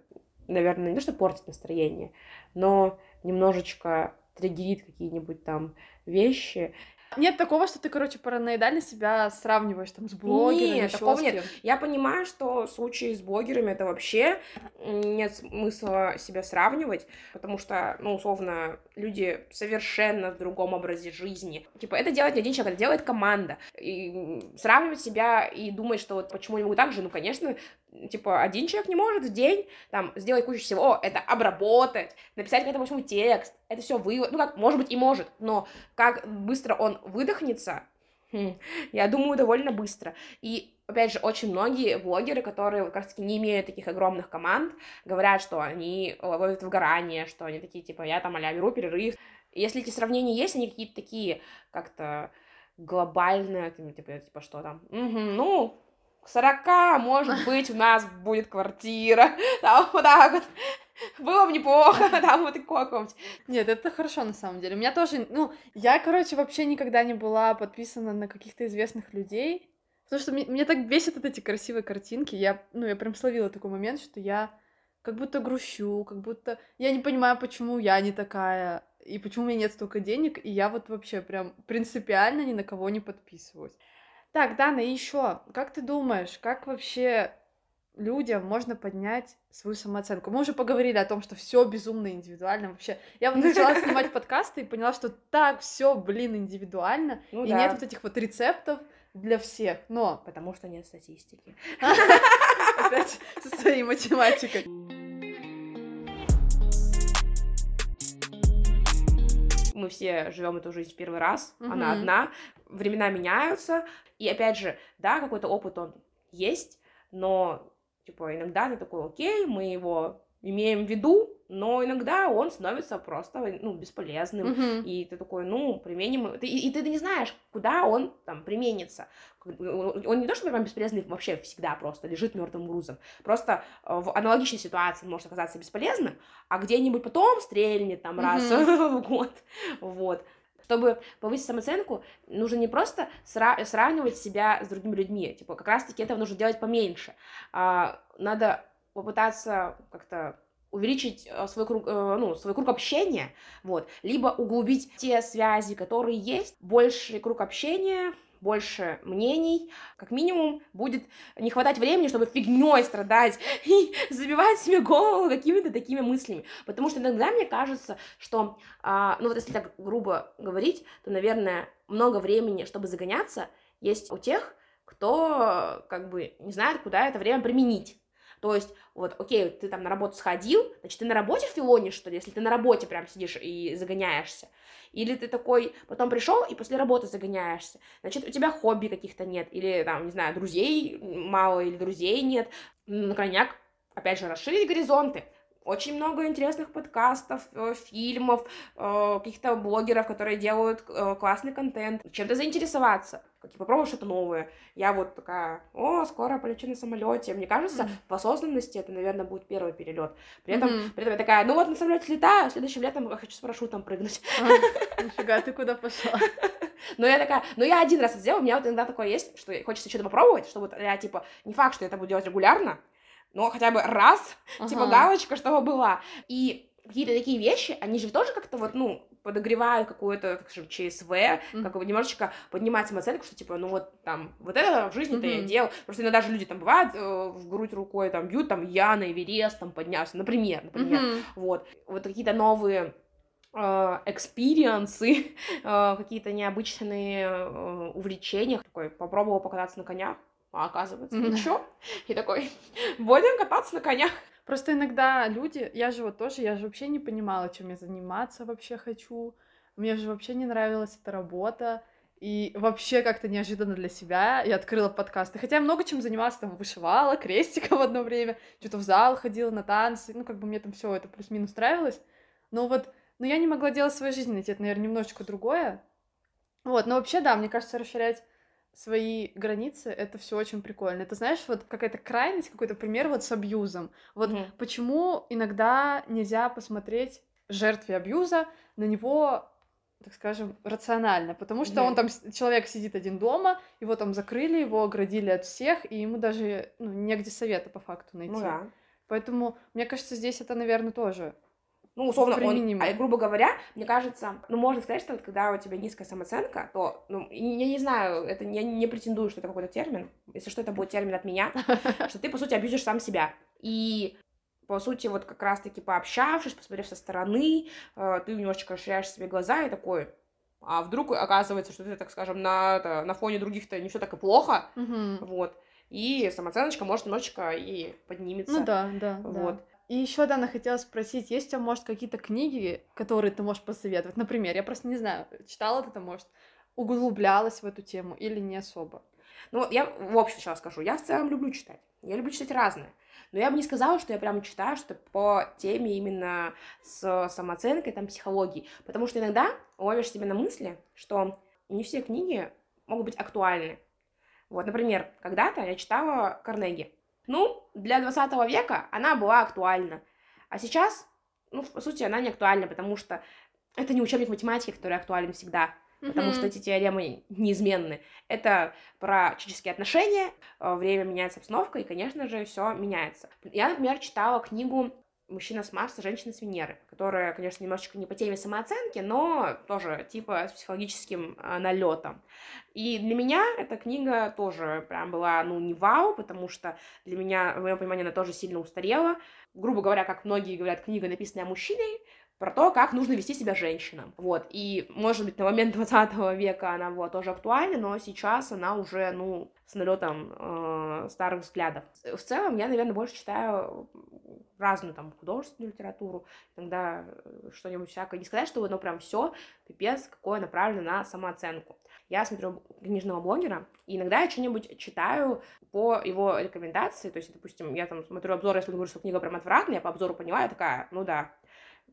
наверное, не то, что портит настроение, но немножечко триггерит какие-нибудь там вещи, Нет такого, что ты, короче, параноидально себя сравниваешь там с блогерами, Нет, такого с нет. Я понимаю, что в случае с блогерами это вообще нет смысла себя сравнивать, потому что, ну, условно, люди совершенно в другом образе жизни. Типа, это делает не один человек, это делает команда. И сравнивать себя и думать, что вот почему я могу так же, ну, конечно, типа, один человек не может в день там сделать кучу всего, это обработать, написать к этому всему текст, это все вы, ну, как, может быть, и может, но как быстро он выдохнется, хм, я думаю, довольно быстро. И, опять же, очень многие блогеры, которые как раз-таки не имеют таких огромных команд, говорят, что они ловят выгорание, что они такие, типа, я там а беру перерыв. Если эти сравнения есть, они какие-то такие как-то глобальные, типа, типа, что там, «Мгм, ну, к 40, может быть, у нас будет квартира, там, вот так вот, было бы неплохо, там, вот такое какое-нибудь. Нет, это хорошо на самом деле. У меня тоже, ну, я, короче, вообще никогда не была подписана на каких-то известных людей, потому что мне, мне так бесит вот эти красивые картинки. Я, ну, я прям словила такой момент, что я как будто грущу, как будто я не понимаю, почему я не такая, и почему у меня нет столько денег, и я вот вообще прям принципиально ни на кого не подписываюсь. Так, Дана, и еще, как ты думаешь, как вообще людям можно поднять свою самооценку? Мы уже поговорили о том, что все безумно индивидуально вообще. Я вот начала снимать подкасты и поняла, что так все, блин, индивидуально, Ну и да. нет вот этих вот рецептов для всех. Но Потому что нет статистики. опять со своей математикой. Мы все живем эту жизнь в первый раз, она Мгм. одна, времена меняются, и опять же, да, какой-то опыт он есть, но, типа, иногда ты такой, окей, мы его имеем в виду, но иногда он становится просто, ну, бесполезным, Мгм. и ты такой, ну, применим, ты, и, и ты не знаешь, куда он там применится. Он не то, что прям бесполезный вообще всегда просто лежит мертвым грузом. Просто э, в аналогичной ситуации может оказаться бесполезным, а где-нибудь потом стрельнет там раз в год. Вот. Чтобы повысить самооценку, нужно не просто сра- сравнивать себя с другими людьми, типа как раз-таки этого нужно делать поменьше. А, надо попытаться как-то увеличить э, свой круг, э, ну, свой круг общения, вот, либо углубить те связи, которые есть, больше круг общения, больше мнений, как минимум будет не хватать времени, чтобы фигней страдать и забивать себе голову какими-то такими мыслями. Потому что иногда мне кажется, что, а, ну вот если так грубо говорить, то, наверное, много времени, чтобы загоняться, есть у тех, кто как бы не знает, куда это время применить. То есть, вот, окей, ты там на работу сходил, значит, ты на работе филонишь, что ли, если ты на работе прям сидишь и загоняешься. Или ты такой, потом пришел и после работы загоняешься. Значит, у тебя хобби каких-то нет. Или, там, не знаю, друзей мало, или друзей нет. На крайняк, опять же, расширить горизонты очень много интересных подкастов, э, фильмов, э, каких-то блогеров, которые делают э, классный контент. Чем-то заинтересоваться, как попробовать что-то новое. Я вот такая, о, скоро полечу на самолете. Мне кажется, mm-hmm. в осознанности это, наверное, будет первый перелет. При этом, mm-hmm. при этом я такая, ну вот на самолете летаю, следующим летом я хочу с парашютом прыгнуть. А, нифига, ты куда пошла? Но я такая, ну я один раз это сделала, у меня вот иногда такое есть, что хочется что-то попробовать, чтобы я, типа, не факт, что я это буду делать регулярно, но хотя бы раз, типа, ага. типа, галочка, чтобы была. И какие-то такие вещи, они же тоже как-то вот, ну, подогревают какую-то, так скажем, ЧСВ, mm-hmm. как бы немножечко поднимать самооценку, что типа, ну вот там, вот это в жизни-то mm-hmm. я делал. Просто иногда же люди там бывают э, в грудь рукой, там, бьют, там, я на Эверест там поднялся, например, например. Mm-hmm. Вот. Вот какие-то новые э, experience ы, э, какие-то необычные э, увлечения. Такой, попробовал покататься на конях, а оказывается, mm-hmm. ничего. И такой, будем кататься на конях. Просто иногда люди, я же вот тоже, я же вообще не понимала, чем я заниматься вообще хочу. Мне же вообще не нравилась эта работа. И вообще как-то неожиданно для себя я открыла подкасты. Хотя я много чем занималась, там вышивала крестиком в одно время, что-то в зал ходила на танцы, ну как бы мне там все это плюс-минус нравилось. Но вот, но я не могла делать в своей жизни, найти это, наверное, немножечко другое. Вот, но вообще, да, мне кажется, расширять свои границы, это все очень прикольно. Это знаешь, вот какая-то крайность, какой-то пример вот с абьюзом. Вот mm-hmm. почему иногда нельзя посмотреть жертве абьюза на него так скажем, рационально, потому что mm-hmm. он там, человек сидит один дома, его там закрыли, его оградили от всех, и ему даже ну, негде совета по факту найти. Ну, да. Поэтому, мне кажется, здесь это, наверное, тоже ну, условно, он, а, грубо говоря, мне кажется, ну, можно сказать, что вот, когда у тебя низкая самооценка, то, ну, я не знаю, это я не претендую, что это какой-то термин, если что, это будет термин от меня, что ты, по сути, абьюзишь сам себя. И, по сути, вот как раз-таки пообщавшись, посмотрев со стороны, э, ты немножечко расширяешь себе глаза и такой, а вдруг оказывается, что ты, так скажем, на, на фоне других-то не все так и плохо, вот, и самооценочка может немножечко и поднимется. Ну да, да, вот. Да. И еще, Дана, хотела спросить, есть у тебя, может, какие-то книги, которые ты можешь посоветовать? Например, я просто не знаю, читала ты там, может, углублялась в эту тему или не особо? Ну, я в общем сейчас скажу, я в целом люблю читать. Я люблю читать разное. Но я бы не сказала, что я прямо читаю, что по теме именно с самооценкой, там, психологии. Потому что иногда ловишь себя на мысли, что не все книги могут быть актуальны. Вот, например, когда-то я читала Карнеги. Ну, для 20 века она была актуальна. А сейчас, ну, по сути, она не актуальна, потому что это не учебник математики, который актуален всегда, потому mm-hmm. что эти теоремы неизменны. Это про человеческие отношения, э, время меняется обстановка, и, конечно же, все меняется. Я, например, читала книгу мужчина с Марса, женщина с Венеры, которая, конечно, немножечко не по теме самооценки, но тоже типа с психологическим э, налетом. И для меня эта книга тоже прям была, ну, не вау, потому что для меня, в моем понимании, она тоже сильно устарела. Грубо говоря, как многие говорят, книга, написанная мужчиной, про то, как нужно вести себя женщинам. Вот, и, может быть, на момент 20 века она была тоже актуальна, но сейчас она уже, ну, с налетом э, старых взглядов. В целом, я, наверное, больше читаю разную там художественную литературу, иногда э, что-нибудь всякое. Не сказать, что оно прям все пипец, какое направлено на самооценку. Я смотрю книжного блогера, и иногда я что-нибудь читаю по его рекомендации, то есть, допустим, я там смотрю обзор, если он говорит, что книга прям отвратная, я по обзору поняла, я такая, ну да,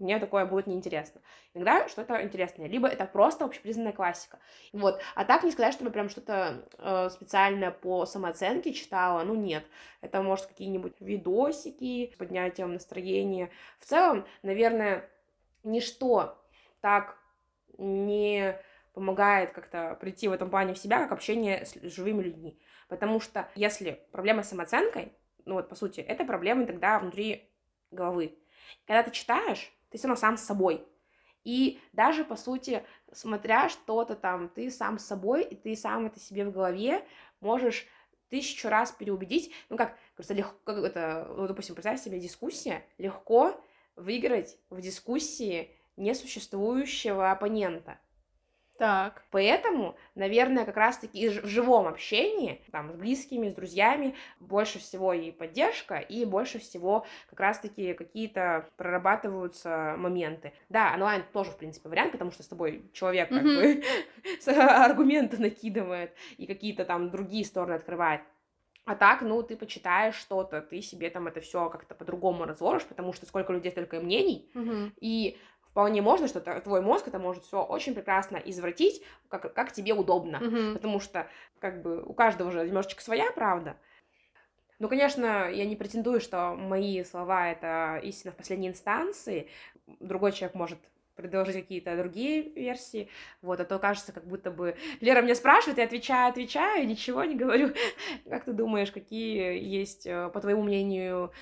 мне такое будет неинтересно. Иногда что-то интересное, либо это просто общепризнанная классика. Вот. А так не сказать, чтобы прям что-то э, специальное по самооценке читала, ну нет. Это, может, какие-нибудь видосики с поднятием настроения. В целом, наверное, ничто так не помогает как-то прийти в этом плане в себя, как общение с живыми людьми. Потому что если проблема с самооценкой, ну вот, по сути, это проблема тогда внутри головы. Когда ты читаешь, ты все равно сам с собой. И даже, по сути, смотря что-то там, ты сам с собой, и ты сам это себе в голове можешь тысячу раз переубедить. Ну, как, просто легко, как это, ну, допустим, представь себе дискуссия, легко выиграть в дискуссии несуществующего оппонента. Так. Поэтому, наверное, как раз-таки в живом общении, там, с близкими, с друзьями, больше всего и поддержка, и больше всего как раз-таки какие-то прорабатываются моменты. Да, онлайн тоже, в принципе, вариант, потому что с тобой человек как бы аргументы накидывает и какие-то там другие стороны открывает. А так, ну, ты почитаешь что-то, ты себе там это все как-то по-другому разложишь, потому что сколько людей, столько и мнений. Мгм. И вполне можно, что твой мозг это может все очень прекрасно извратить, как, как тебе удобно. Мгм. Потому что, как бы, у каждого же немножечко своя правда. Ну, конечно, я не претендую, что мои слова это истина в последней инстанции. Другой человек может предложить какие-то другие версии, вот, а то кажется, как будто бы Лера меня спрашивает, я отвечаю, отвечаю, ничего не говорю. Как ты думаешь, какие есть, э, по твоему мнению,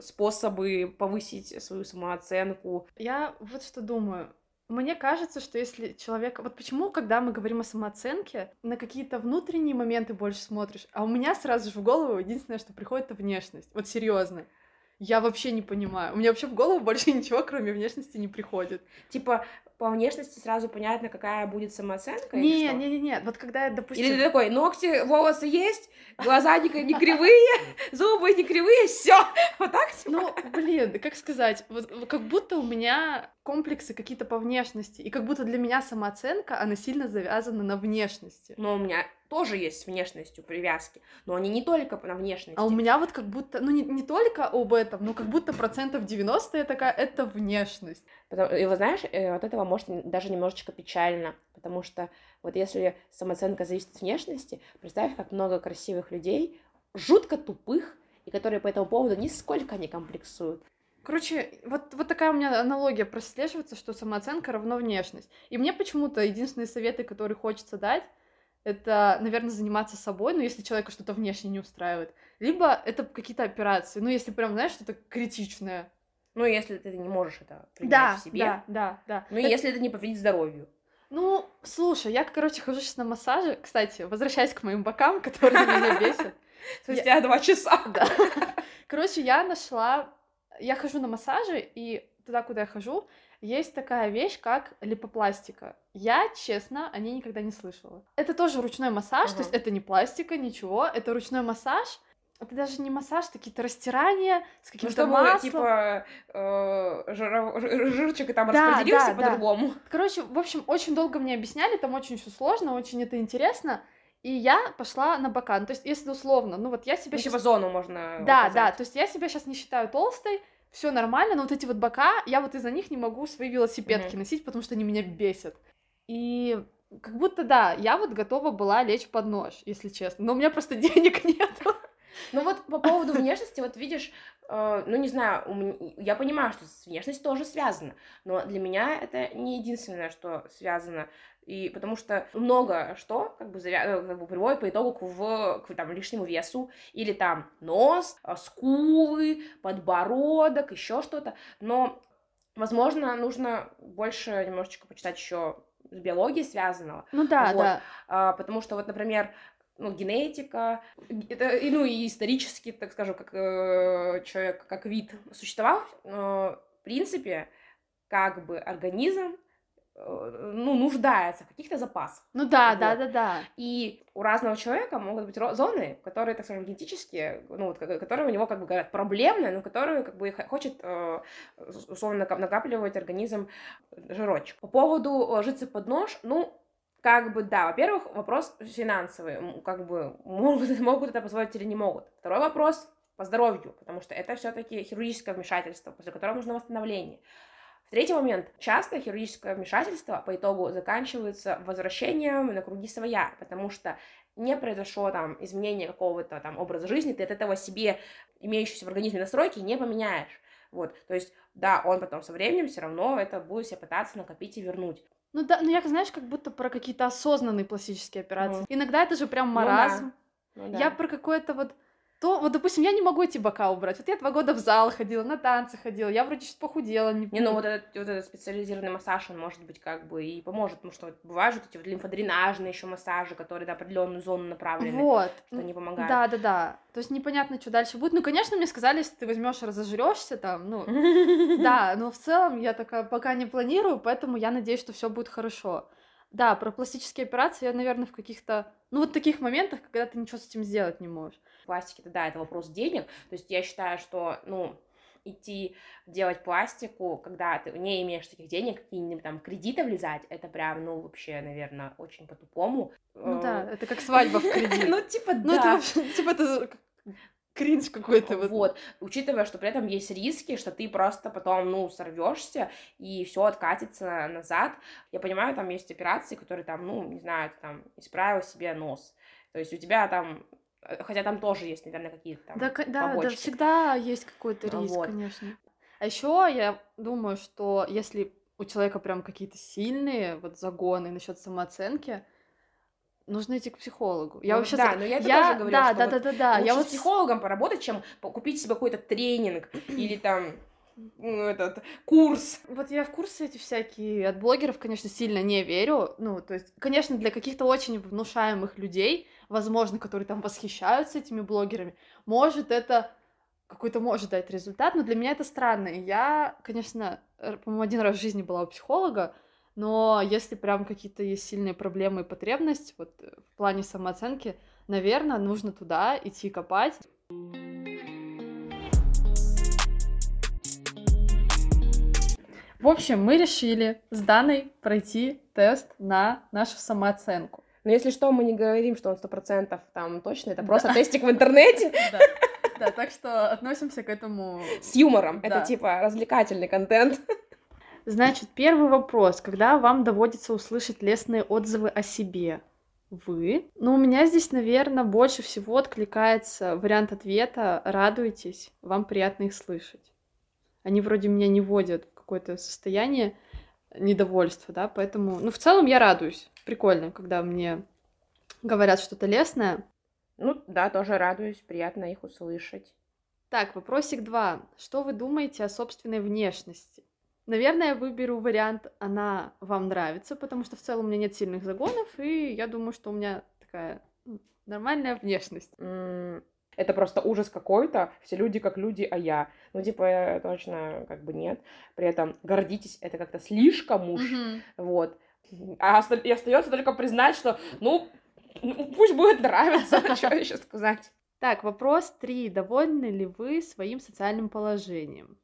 способы повысить свою самооценку? Я вот что думаю. Мне кажется, что если человек... Вот почему, когда мы говорим о самооценке, на какие-то внутренние моменты больше смотришь, а у меня сразу же в голову единственное, что приходит, это внешность. Вот серьезно. Я вообще не понимаю. У меня вообще в голову больше ничего, кроме внешности, не приходит. Типа, по внешности сразу понятно, какая будет самооценка? Не, не, не, не. Вот когда я, допустим... Или ты такой, ногти, волосы есть, глаза не, не кривые, зубы не кривые, все. Вот так типа? Ну, блин, как сказать, вот как будто у меня комплексы какие-то по внешности, и как будто для меня самооценка, она сильно завязана на внешности. Но у меня тоже есть с внешностью привязки, но они не только на внешности. А у меня вот как будто, ну не, не только об этом, но как будто процентов 90 я такая, это внешность. Потому- И вы знаешь, э, от этого может даже немножечко печально, потому что вот если самооценка зависит от внешности, представь, как много красивых людей, жутко тупых, и которые по этому поводу нисколько не комплексуют. Короче, вот, вот такая у меня аналогия прослеживается, что самооценка равно внешность. И мне почему-то единственные советы, которые хочется дать, это, наверное, заниматься собой, ну, если человека что-то внешне не устраивает. Либо это какие-то операции, ну, если прям, знаешь, что-то критичное. Ну, если ты не можешь это принять Да, в себе. да, да, да. Ну, Это- если это не повредит здоровью. Ну, слушай, я, короче, хожу сейчас на массаже. Кстати, возвращаясь к моим бокам, которые меня бесят. Спустя два часа. Да. Короче, я нашла... Я хожу на массажи, и туда, куда я хожу, есть такая вещь, как липопластика. Я, честно, о ней никогда не слышала. Это тоже ручной массаж, то Ага. есть это не пластика, ничего, это ручной массаж. Это даже не массаж, какие-то растирания с Ну, каким-то чтобы, маслом. типа, э, жир- жирчик там Да, распределился да, да. по-другому. Короче, в общем, очень долго мне объясняли, там очень все сложно, очень это интересно. И я пошла на бока. Ну, то есть, если условно, ну вот я себя Ну, щас- типа, зону можно Да, указать. да, то есть я себя сейчас не считаю толстой, все нормально, но вот эти вот бока, я вот из-за них не могу свои велосипедки Мгм. носить, потому что они меня бесят. И как будто, да, я вот готова была лечь под нож, если честно, но у меня просто денег нет. Ну вот по поводу внешности, вот видишь, э, ну не знаю, у ме- я понимаю, что с внешностью тоже связано, но для меня это не единственное, что связано. И потому что много что как бы, завя- э, как бы приводит по итогу к, в, к там, лишнему весу, или там нос, э, скулы, подбородок, еще что-то. Но, возможно, нужно больше немножечко почитать еще с биологией связанного, Ну да, Вот. да. а, потому что вот, например, ну, генетика, это, и, ну, и исторически, так скажем, как э, человек, как вид существовал, но, в принципе, как бы организм, ну, нуждается в каких-то запасах. Ну да, Вот. да, да, да. И у разного человека могут быть зоны, которые, так скажем, генетические, ну, вот, ко- которые у него, как бы говорят, проблемные, но которые, как бы, х- хочет, э, условно, накап- накапливать организм жирочек. По поводу ложиться под нож, ну, как бы, да, во-первых, вопрос финансовый, как бы, могут, могут это позволить или не могут. Второй вопрос по здоровью, потому что это все-таки хирургическое вмешательство, после которого нужно восстановление. Третий момент. Часто хирургическое вмешательство по итогу заканчивается возвращением на круги своя, потому что не произошло там изменение какого-то там образа жизни, ты от этого себе имеющиеся в организме настройки не поменяешь. Вот, то есть, да, он потом со временем все равно это будет себе пытаться накопить и вернуть. Ну да, ну я, знаешь, как будто про какие-то осознанные пластические операции. Мгм. Иногда это же прям Ну да. маразм. Ну да. Я про какое-то вот то, вот, допустим, я не могу эти бока убрать. Вот я два года в зал ходила, на танцы ходила, я вроде сейчас похудела. Не, не ну вот этот, вот этот специализированный массаж, он может быть как бы и поможет, потому что бывают вот эти вот лимфодренажные еще массажи, которые на определенную зону направлены, вот. что они помогают. Да, да, да. То есть непонятно, что дальше будет. Ну, конечно, мне сказали, если ты возьмешь разожрешься там, ну, да, но в целом я такая пока не планирую, поэтому я надеюсь, что все будет хорошо. Да, про пластические операции я, наверное, в каких-то, ну, вот таких моментах, когда ты ничего с этим сделать не можешь. Пластики, это да, это вопрос денег. То есть я считаю, что, ну, идти делать пластику, когда ты не имеешь таких денег, какие-нибудь там кредиты влезать, это прям, ну, вообще, наверное, очень по-тупому. Ну да, э, это как свадьба в кредит. Ну, типа, ну, да. Типа, это кринж какой-то. Вот. вот, учитывая, что при этом есть риски, что ты просто потом, ну, сорвешься и все откатится назад. Я понимаю, там есть операции, которые там, ну, не знаю, ты там исправил себе нос. То есть у тебя там Хотя там тоже есть, наверное, какие-то там да, да, да, всегда есть какой-то риск, вот. конечно. А еще я думаю, что если у человека прям какие-то сильные вот загоны насчет самооценки, нужно идти к психологу. Я ну, вообще да, но я это я... тоже говорю, да, что да, вот да, да, да. я вот с психологом поработать, чем купить себе какой-то тренинг или там ну, этот курс. Вот я в курсы эти всякие от блогеров, конечно, сильно не верю. Ну, то есть, конечно, для каких-то очень внушаемых людей, возможно, которые там восхищаются этими блогерами, может это какой-то может дать результат, но для меня это странно. И я, конечно, по-моему, один раз в жизни была у психолога, но если прям какие-то есть сильные проблемы и потребность, вот э, в плане самооценки, наверное, нужно туда идти копать. В общем, мы решили с Даной пройти тест на нашу самооценку. Но если что, мы не говорим, что он сто процентов там точно, это просто да. тестик в интернете. Да. да, так что относимся к этому... С юмором, да. это типа развлекательный контент. Значит, первый вопрос. Когда вам доводится услышать лестные отзывы о себе? Вы? Ну, у меня здесь, наверное, больше всего откликается вариант ответа «радуйтесь, вам приятно их слышать». Они вроде меня не вводят в какое-то состояние недовольства, да, поэтому, ну, в целом я радуюсь. Прикольно, когда мне говорят что-то лестное. Ну, да, тоже радуюсь, приятно их услышать. Так, вопросик два. Что вы думаете о собственной внешности? Наверное, я выберу вариант «она вам нравится», потому что в целом у меня нет сильных загонов, и я думаю, что у меня такая нормальная внешность. Это просто ужас какой-то, все люди как люди, а я. Ну, типа, точно как бы нет. При этом гордитесь, это как-то слишком уж, mm-hmm. вот. А и остается только признать, что, ну, ну пусть будет нравиться, что еще сказать. Так, вопрос три. Довольны ли вы своим социальным положением?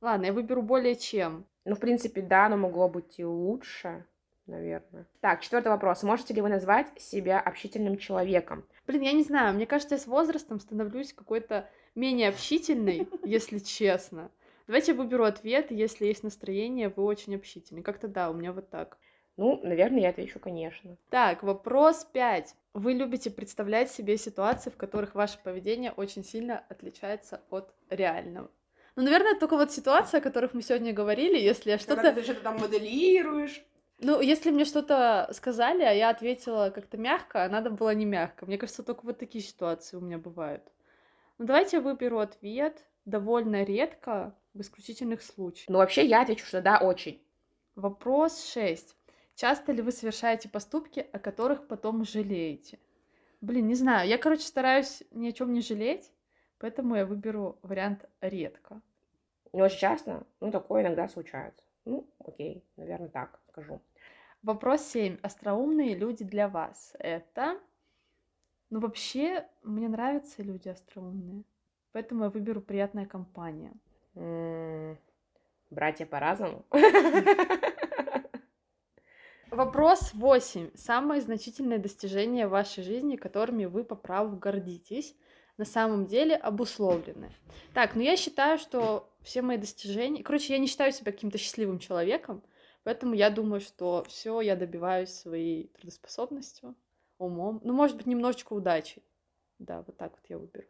Ладно, я выберу более чем. Ну, в принципе, да, но могло быть и лучше, наверное. Так, четвертый вопрос. Можете ли вы назвать себя общительным человеком? Блин, я не знаю, мне кажется, я с возрастом становлюсь какой-то менее общительной, если честно. Давайте я выберу ответ, если есть настроение, вы очень общительны. Как-то да, у меня вот так. Ну, наверное, я отвечу, конечно. Так, вопрос пять. Вы любите представлять себе ситуации, в которых ваше поведение очень сильно отличается от реального? Ну, наверное, только вот ситуация, о которых мы сегодня говорили, если я что-то... ты что-то там моделируешь. Ну, если мне что-то сказали, а я ответила как-то мягко, а надо было не мягко. Мне кажется, только вот такие ситуации у меня бывают. Ну, давайте я выберу ответ довольно редко, в исключительных случаях. Ну, вообще, я отвечу, что да, очень. Вопрос 6. Часто ли вы совершаете поступки, о которых потом жалеете? Блин, не знаю. Я, короче, стараюсь ни о чем не жалеть, поэтому я выберу вариант редко. Не очень часто, но такое иногда случается. Ну, окей, наверное, так скажу. Вопрос 7. Остроумные люди для вас. Это... Ну, вообще, мне нравятся люди остроумные. Поэтому я выберу приятная компания. Братья по-разному. Вопрос 8. Самые значительные достижения в вашей жизни, которыми вы по праву гордитесь, на самом деле обусловлены. Так, ну я считаю, что все мои достижения... Короче, я не считаю себя каким-то счастливым человеком, поэтому я думаю, что все я добиваюсь своей трудоспособностью, умом, ну, может быть, немножечко удачей. Да, вот так вот я выберу.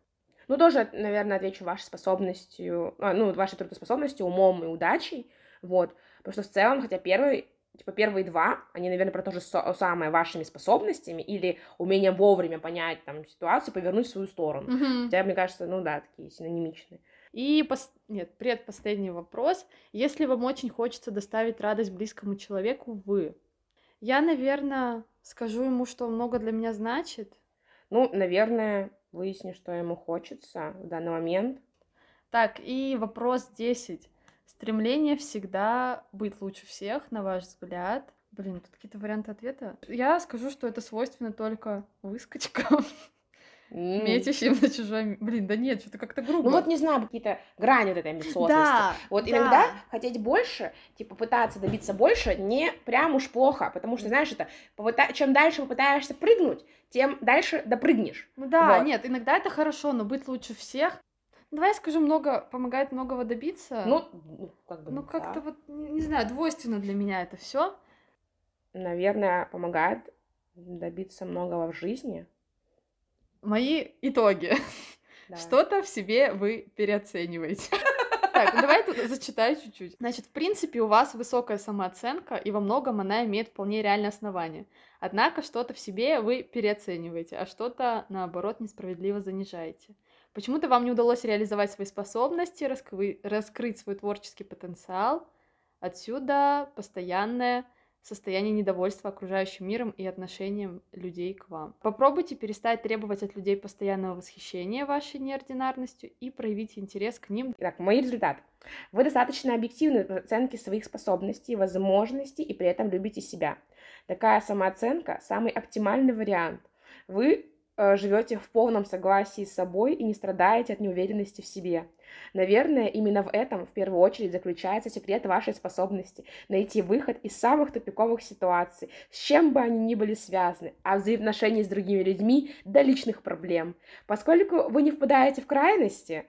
Ну, тоже, наверное, отвечу вашей способностью, а, ну, вашей трудоспособностью, умом и удачей, вот, потому что в целом, хотя первый Типа первые два, они, наверное, про то же самое вашими способностями или умением вовремя понять там ситуацию, повернуть в свою сторону. Мгм. Хотя, мне кажется, ну да, такие синонимичные. И пос... нет, предпоследний вопрос. Если вам очень хочется доставить радость близкому человеку, вы. Я, наверное, скажу ему, что много для меня значит. Ну, наверное, выясни, что ему хочется в данный момент. Так, и вопрос 10. Стремление всегда быть лучше всех, на ваш взгляд. Блин, тут какие-то варианты ответа. Я скажу, что это свойственно только выскочкам, М. метящим на чужой... Блин, да нет, что-то как-то грубо. Ну вот не знаю, какие-то грани вот этой амбициозности. Да, Вот да. иногда хотеть больше, типа пытаться добиться больше, не прям уж плохо, потому что, знаешь, это попыта- чем дальше попытаешься прыгнуть, тем дальше допрыгнешь. Ну да, Вот. нет, иногда это хорошо, но быть лучше всех... Давай я скажу, много помогает многого добиться. Ну, ну, как бы, ну да. как-то вот, не знаю, двойственно для меня это все. наверное, помогает добиться многого в жизни. Мои итоги. Да. Что-то в себе вы переоцениваете. Так, ну давай тут зачитаю чуть-чуть. Значит, в принципе, у вас высокая самооценка, и во многом она имеет вполне реальное основание. Однако что-то в себе вы переоцениваете, а что-то, наоборот, несправедливо занижаете. Почему-то вам не удалось реализовать свои способности, раскры- раскрыть свой творческий потенциал. Отсюда постоянное состояние недовольства окружающим миром и отношением людей к вам. Попробуйте перестать требовать от людей постоянного восхищения вашей неординарностью и проявите интерес к ним. Итак, мой результат. Вы достаточно объективны в оценке своих способностей, возможностей и при этом любите себя. Такая самооценка – самый оптимальный вариант. Вы э, живете в полном согласии с собой и не страдаете от неуверенности в себе. Наверное, именно в этом в первую очередь заключается секрет вашей способности найти выход из самых тупиковых ситуаций, с чем бы они ни были связаны, от взаимоотношений с другими людьми до личных проблем. Поскольку вы не впадаете в крайности,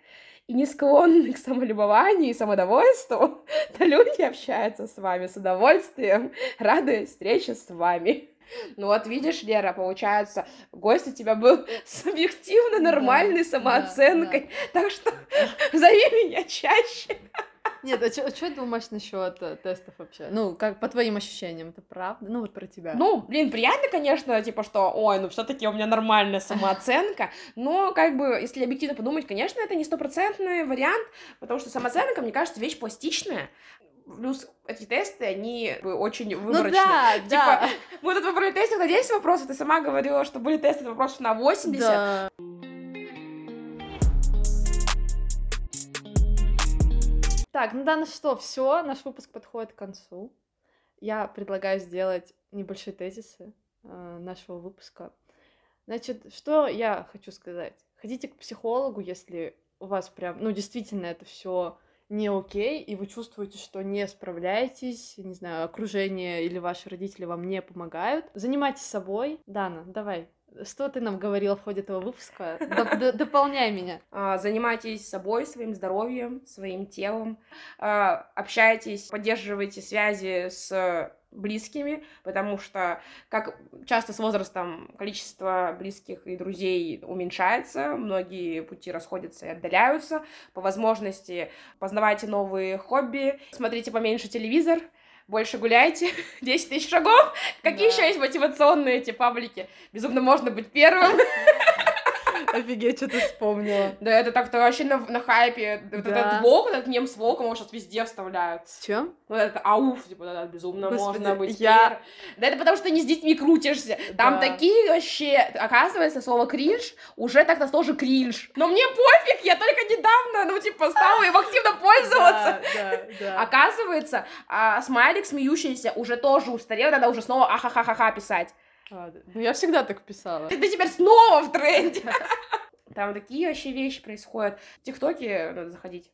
и не склонны к самолюбованию и самодовольству, то люди общаются с вами с удовольствием, радуясь встрече с вами. Ну вот видишь, Лера, получается, гость у тебя был с объективно нормальной Да, самооценкой, так что зови меня чаще. Нет, а что думаешь насчет э, тестов вообще? Ну, как по твоим ощущениям, это правда? Ну, вот про тебя. Ну, блин, приятно, конечно, типа, что, ой, ну все-таки у меня нормальная самооценка, но, как бы, если объективно подумать, конечно, это не стопроцентный вариант, потому что самооценка, мне кажется, вещь пластичная. Плюс эти тесты, они очень ну выборочные. да, да. Мы тут выбрали тесты на 10 вопросов, ты сама говорила, что были тесты вопросов на 80. Да. Так, ну да, ну что, все, наш выпуск подходит к концу. Я предлагаю сделать небольшие тезисы э, нашего выпуска. Значит, что я хочу сказать? Ходите к психологу, если у вас прям, ну, действительно, это все не окей, и вы чувствуете, что не справляетесь, не знаю, окружение или ваши родители вам не помогают. Занимайтесь собой. Дана, давай, что ты нам говорила в ходе этого выпуска? Дополняй меня. А, Занимайтесь собой, своим здоровьем, своим телом, А, общайтесь, поддерживайте связи с близкими, потому что, как часто с возрастом количество близких и друзей уменьшается, многие пути расходятся и отдаляются. По возможности познавайте новые хобби, смотрите поменьше телевизор, больше гуляйте, 10 тысяч шагов. Какие Да. еще есть мотивационные эти паблики? Безумно можно быть первым. Офигеть, что ты вспомнила. Да, это так-то вообще на, на хайпе. Вот Да. этот волк, этот мем с волком, его сейчас везде вставляют. С чем? Ну, это ауф, типа, да, да, безумно Господи, можно быть я-. Да это потому, что не с детьми крутишься. Там Да. такие вообще... Оказывается, слово кринж уже так-то тоже кринж. Но мне пофиг, я только недавно, ну, типа, стала им активно пользоваться. Да, да, да. Оказывается, а, смайлик смеющийся уже тоже устарел, надо уже снова ахахахаха писать. А, да. Ну, я всегда так писала. Ты теперь снова в тренде. Там такие вообще вещи происходят. В ТикТоке надо заходить.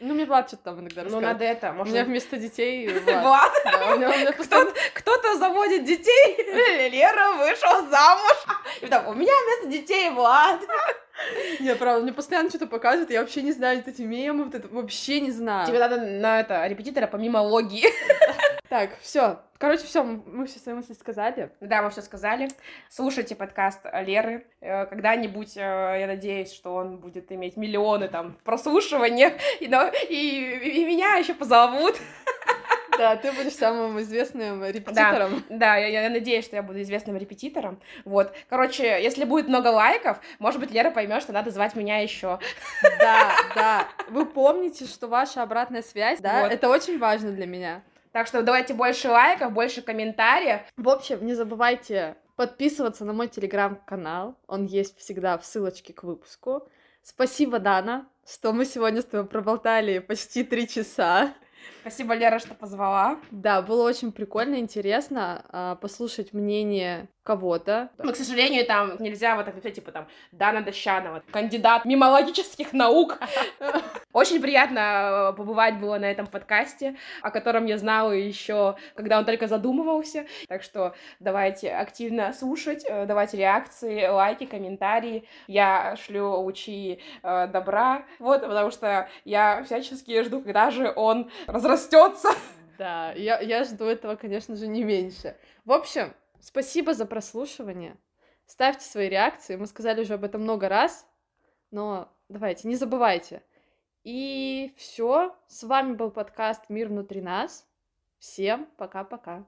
Ну, мне Влад что-то там иногда Ну, надо это, У может... меня вместо детей Влад. У у кто-то заводит детей, Лера вышел замуж. И там, у меня вместо детей Влад. Не, правда, мне постоянно что-то показывают, я вообще не знаю эти мемы, вот это вообще не знаю. Тебе надо на это, репетитора помимо логии. Так, все. Короче, все, мы все свои мысли сказали. Да, мы все сказали. Слушайте подкаст Леры. Э, Когда-нибудь, э, я надеюсь, что он будет иметь миллионы там прослушивания, и, и- и меня еще позовут. Да, ты будешь самым известным репетитором. Да, я, я надеюсь, что я буду известным репетитором. Вот. Короче, если будет много лайков, может быть, Лера поймет, что надо звать меня еще. Да, да. Вы помните, что ваша обратная связь, да, вот. это очень важно для меня. Так что давайте больше лайков, больше комментариев. В общем, не забывайте подписываться на мой телеграм-канал. Он есть всегда в ссылочке к выпуску. Спасибо, Дана, что мы сегодня с тобой проболтали почти три часа. Спасибо, Лера, что позвала. Да, было очень прикольно, интересно э, послушать мнение кого-то. Но, к сожалению, там нельзя вот так написать, типа там Дана Дощанова, кандидат мимологических наук. Очень приятно э, побывать было на этом подкасте, о котором я знала еще, когда он только задумывался. Так что давайте активно слушать, э, давайте реакции, лайки, комментарии. Я шлю лучи э, добра, вот, потому что я всячески жду, когда же он разрастется. Да, я, я жду этого, конечно же, не меньше. В общем, Спасибо за прослушивание. Ставьте свои реакции. Мы сказали уже об этом много раз. Но давайте, не забывайте. И все. С вами был подкаст Мир внутри нас. Всем пока-пока.